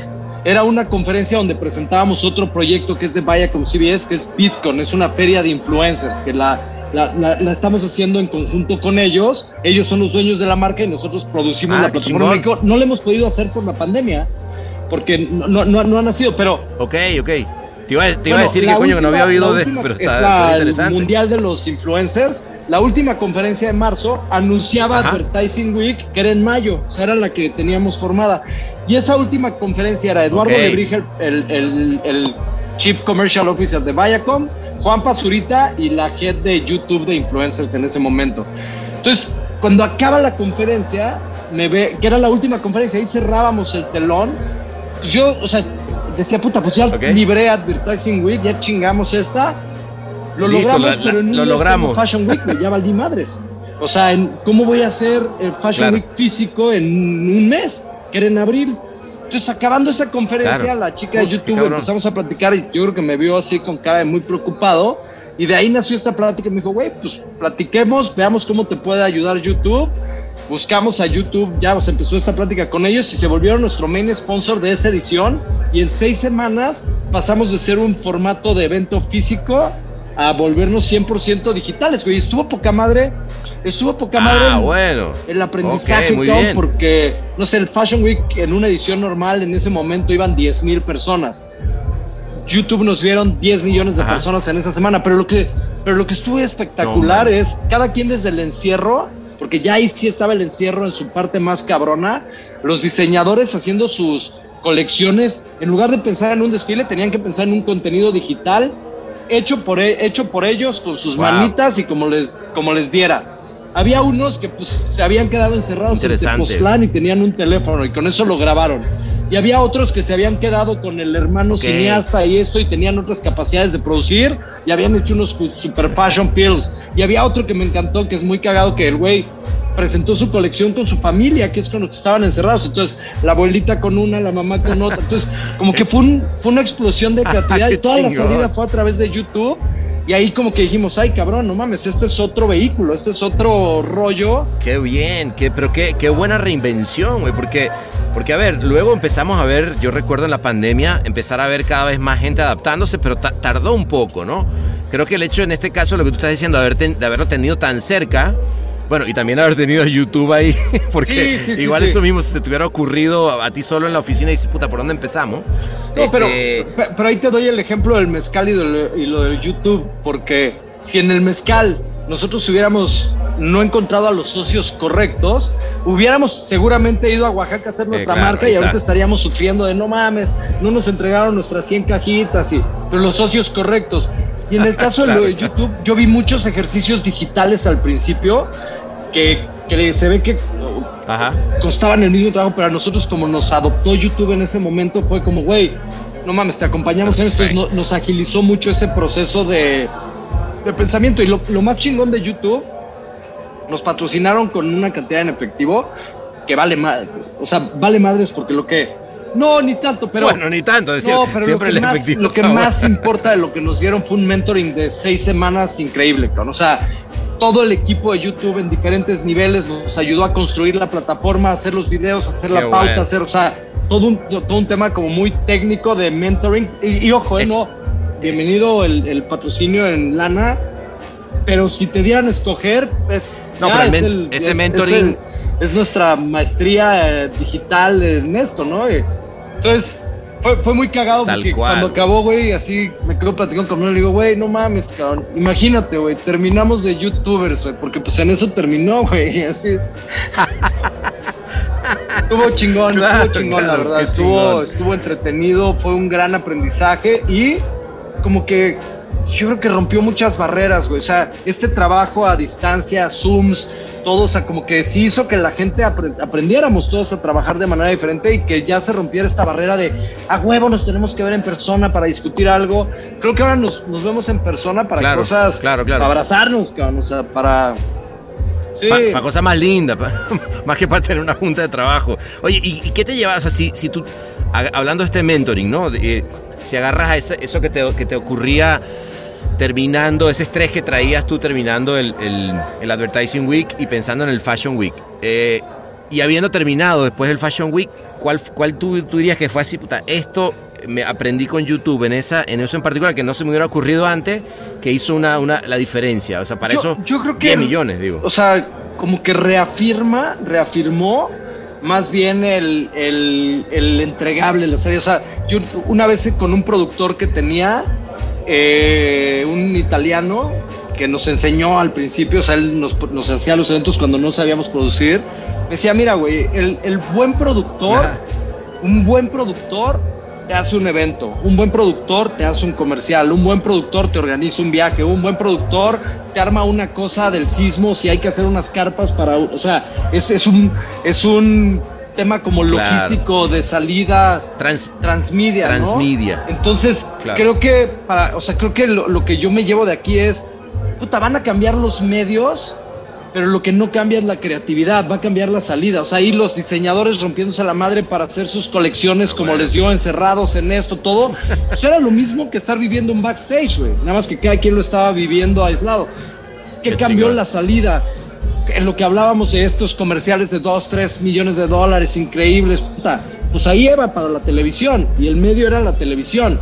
era una conferencia donde presentábamos otro proyecto que es de Viacom CBS, que es Bitcoin, es una feria de influencers, que la, la, la- la estamos haciendo en conjunto con ellos. Ellos son los dueños de la marca y nosotros producimos Ah, la plataforma. No lo hemos podido hacer por la pandemia, porque no, no, no, no ha nacido, pero Ok, ok. Te iba, te iba a decir que coño que no había oído de. Pero es está la- suena el interesante. Mundial de los Influencers. La última conferencia de marzo anunciaba Ajá. Advertising Week, que era en mayo, o sea, era la que teníamos formada. Y esa última conferencia era Eduardo Ok. Lebrige, el, el- el Chief Commercial Officer de Viacom, Juan Pazurita y la head de YouTube de Influencers en ese momento. Entonces, cuando acaba la conferencia, me ve, que era la última conferencia, ahí cerrábamos el telón. Yo, o sea, decía, puta, pues ya Ok. libré Advertising Week, ya chingamos esta. Lo Listo, logramos, la- pero en lo mes logramos. Fashion Week me ya valí madres. O sea, en, ¿cómo voy a hacer el Fashion Claro. Week físico en un mes? Que era en abril. Entonces, acabando esa conferencia, Claro. la chica de YouTube empezamos a platicar y yo creo que me vio así con cara de muy preocupado. Y de ahí nació esta plática y me dijo, güey, pues platiquemos, veamos cómo te puede ayudar YouTube. Buscamos a YouTube, ya se empezó esta plática con ellos y se volvieron nuestro main sponsor de esa edición. Y en seis semanas pasamos de ser un formato de evento físico a volvernos 100% digitales, güey. Estuvo poca madre, estuvo poca madre Ah, en- bueno. el aprendizaje Ok, muy cabrón, bien. porque, no sé, el Fashion Week en una edición normal en ese momento iban 10 mil personas. YouTube nos vieron 10 millones de Ajá. personas en esa semana, pero lo que, pero lo que estuvo espectacular No, es cada quien desde el encierro, porque ya ahí sí estaba el encierro en su parte más cabrona, los diseñadores haciendo sus colecciones, en lugar de pensar en un desfile, tenían que pensar en un contenido digital hecho por, e- hecho por ellos con sus Wow. manitas y como les, como les diera. Había unos que pues se habían quedado encerrados en. Tepoztlán y tenían un teléfono y con eso lo grabaron. Y había otros que se habían quedado con el hermano cineasta y esto y tenían otras capacidades de producir y habían hecho unos super fashion films. Y había otro que me encantó que es muy cagado que el güey presentó su colección con su familia, que es que estaban encerrados. Entonces, la abuelita con una, la mamá con otra. Entonces, como que fue, un- fue una explosión de creatividad Qué y toda la salida fue a través de YouTube. Y ahí como que dijimos, ay cabrón, no mames, este es otro vehículo, este es otro rollo. Qué bien, qué, pero qué, qué buena reinvención, güey, porque, porque, a ver, luego empezamos a ver, yo recuerdo en la pandemia, empezar a ver cada vez más gente adaptándose, pero ta- tardó un poco, ¿no? Creo que el hecho en este caso, lo que tú estás diciendo, de haberlo tenido tan cerca, bueno, y también haber tenido a YouTube ahí, porque Sí, sí, igual sí. eso mismo, si te hubiera ocurrido a, ti solo en la oficina y dices, puta, ¿por dónde empezamos? No, pero, Este, pe- pero ahí te doy el ejemplo del mezcal y, y lo del YouTube, porque si en el mezcal nosotros hubiéramos no encontrado a los socios correctos, hubiéramos seguramente ido a Oaxaca a hacer nuestra claro, marca y ahorita estaríamos sufriendo de no mames, no nos entregaron nuestras 100 cajitas, y, pero los socios correctos. Y en el caso de lo de Claro. YouTube, yo vi muchos ejercicios digitales al principio que, que se ve que Ajá. costaban el mismo trabajo, pero a nosotros como nos adoptó YouTube en ese momento fue como, güey, no mames, te acompañamos en esto, nos agilizó mucho ese proceso de, de pensamiento. Y lo, lo más chingón de YouTube, nos patrocinaron con una cantidad en efectivo que vale madre, o sea, vale madres porque lo que No, ni tanto, pero. bueno, ni tanto, decir, no, pero siempre lo que, el más, efectivo. lo que más importa de lo que nos dieron fue un mentoring de seis semanas increíble, cabrón. O sea, todo el equipo de YouTube en diferentes niveles nos ayudó a construir la plataforma, a hacer los videos, a hacer Qué la pauta, bueno. hacer, o sea, todo un, todo un tema como muy técnico de mentoring. Y, y ojo, eh, Es- no, bienvenido el, el patrocinio en lana, pero si te dieran a escoger, pues. No, ya pero el es men- ese mentoring- el- es nuestra maestría eh, digital en esto, ¿no? Entonces, fue, fue muy cagado Tal porque cual. cuando acabó, güey, así me quedo platicando con él y le digo, güey, no mames, cabrón. Imagínate, güey, terminamos de youtubers, güey, porque pues en eso terminó, güey, y así. estuvo chingón, Claro, estuvo chingón, claro, la verdad. Estuvo, chingón. estuvo entretenido, fue un gran aprendizaje y como que yo creo que rompió muchas barreras, güey. O sea, este trabajo a distancia, Zooms, todo, o sea, como que sí hizo que la gente apre- aprendiéramos todos a trabajar de manera diferente y que ya se rompiera esta barrera de a huevo nos tenemos que ver en persona para discutir algo. Creo que ahora nos, nos vemos en persona para Claro, cosas, claro, claro. para abrazarnos, cabrón, o sea, para... Sí. Para cosas más lindas, más que para tener una junta de trabajo. Oye, ¿y, y qué te llevas? O sea, si, si tú, ha- hablando de este mentoring, ¿no? De, eh, si agarras a eso que te, que te ocurría terminando, ese estrés que traías tú terminando el, el- el Advertising Week y pensando en el Fashion Week. eh, y habiendo terminado después del Fashion Week, ¿cuál, cuál tú, tú dirías que fue así? Puta, esto me aprendí con YouTube en, esa, en eso en particular, que no se me hubiera ocurrido antes, que hizo una, una, la diferencia. O sea, para Yo- eso, yo creo que- 10 millones, digo. O sea, como que reafirma, reafirmó más bien el, el, el entregable, la serie. O sea, yo una vez con un productor que tenía, eh, un italiano, que nos enseñó al principio, o sea, él nos, nos hacía los eventos cuando no sabíamos producir, me decía, mira, güey, el, el buen productor, un buen productor te hace un evento, un buen productor te hace un comercial, un buen productor te organiza un viaje, un buen productor te arma una cosa del sismo si hay que hacer unas carpas para, o sea, es, es un es un tema como Claro. logístico de salida Trans- transmedia, ¿no? Transmedia. Entonces, Claro. creo que para, o sea, creo que lo, lo que yo me llevo de aquí es, puta, van a cambiar los medios, pero lo que no cambia es la creatividad, va a cambiar la salida. O sea, ahí los diseñadores rompiéndose la madre para hacer sus colecciones como les dio encerrados en esto, todo. Pues era lo mismo que estar viviendo un backstage, güey. Nada más que cada quien lo estaba viviendo aislado. ¿Qué, Qué cambió chingón. la salida? En lo que hablábamos de estos comerciales de 2, 3 millones de dólares increíbles, puta, pues ahí era para la televisión y el medio era la televisión.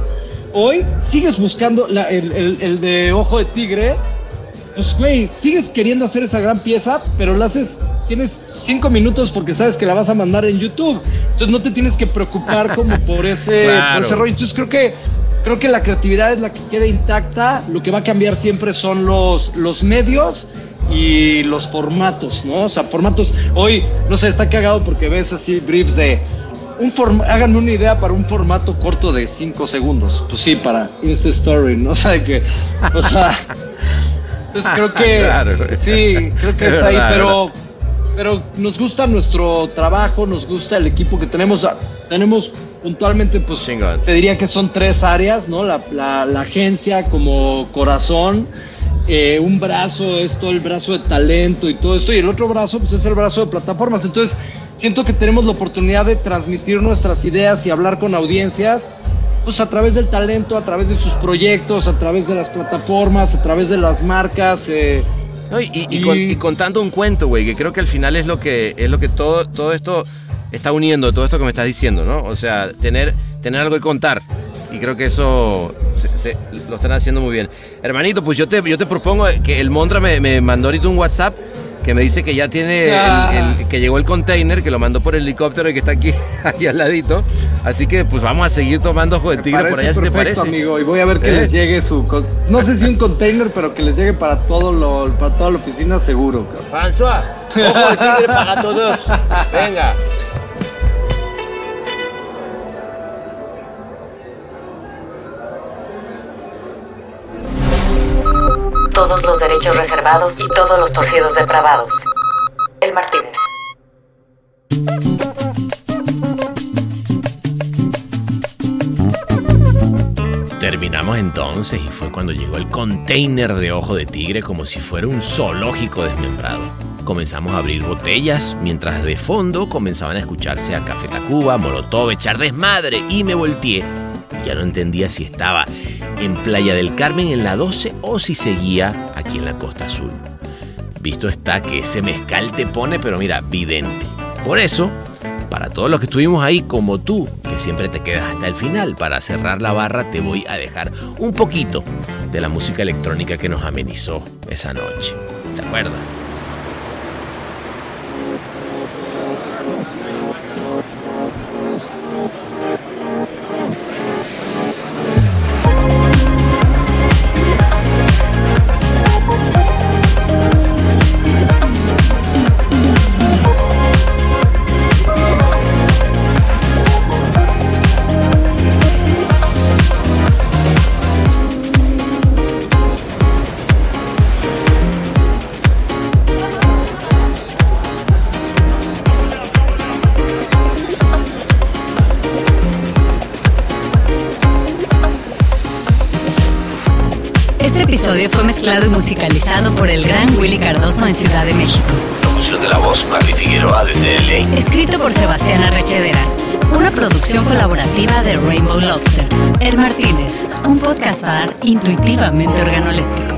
Hoy sigues buscando la- el, el- el de ojo de tigre, pues güey, sigues queriendo hacer esa gran pieza, pero la haces, tienes cinco minutos porque sabes que la vas a mandar en YouTube. Entonces no te tienes que preocupar como por ese, Claro. por ese rollo. Entonces creo que creo que la creatividad es la que queda intacta. Lo que va a cambiar siempre son los, los medios y los formatos, ¿no? O sea, formatos. Hoy, no sé, está cagado porque ves así briefs de. Un forma, háganme una idea para un formato corto de 5 segundos. Pues sí, para Insta Story, ¿no? O sea, que. O sea. Entonces creo que. Claro. Sí, creo que Es está ahí, pero. Pero nos gusta nuestro trabajo, nos gusta el equipo que tenemos. Ah, Tenemos puntualmente, pues, Chingón. te diría que son tres áreas, ¿no? La, la- la agencia como corazón, eh, un brazo es todo el brazo de talento y todo esto, y el otro brazo, pues, es el brazo de plataformas. Entonces, siento que tenemos la oportunidad de transmitir nuestras ideas y hablar con audiencias, pues, a través del talento, a través de sus proyectos, a través de las plataformas, a través de las marcas. eh, No, y, y- y Y- con- y contando un cuento, güey, que creo que al final es lo que es lo que todo, todo esto está uniendo, todo esto que me estás diciendo, ¿no? O sea, tener, tener algo que contar. Y creo que eso se- se- lo están haciendo muy bien. Hermanito, pues yo te, yo te propongo que el Mondra me, me mandó ahorita un WhatsApp que me dice que ya tiene, Ah. el- que llegó el container, que lo mandó por el helicóptero y que está aquí, aquí al ladito. Así que pues vamos a seguir tomando ojo de me tigre por allá, si te parece. amigo, y voy a ver que ¿Eh? les llegue su, no sé si un container, pero que les llegue para todo lo, para toda la oficina seguro. François, ojo de tigre para todos. Venga. Todos los derechos reservados y todos los torcidos depravados. El Martínez. Terminamos entonces y fue cuando llegó el container de ojo de tigre como si fuera un zoológico desmembrado. comenzamos a abrir botellas, mientras de fondo comenzaban a escucharse a Café Tacuba, Molotov, echar desmadre y me volteé. Ya no entendía si estaba en Playa del Carmen en la 12 o si seguía aquí en la Costa Azul. Visto está que ese mezcal te pone, pero mira, vidente. Por eso, para todos los que estuvimos ahí como tú, que siempre te quedas hasta el final, para cerrar la barra te voy a dejar un poquito de la música electrónica que nos amenizó esa noche. ¿Te acuerdas? Mezclado y musicalizado por el gran Willy Cardoso en Ciudad de México. Locución de la voz, Marley Figueroa desde LA. Escrito por Sebastián Arrechedera. Una producción colaborativa de Rainbow Lobster. El Martínez, un podcast bar intuitivamente organoléptico.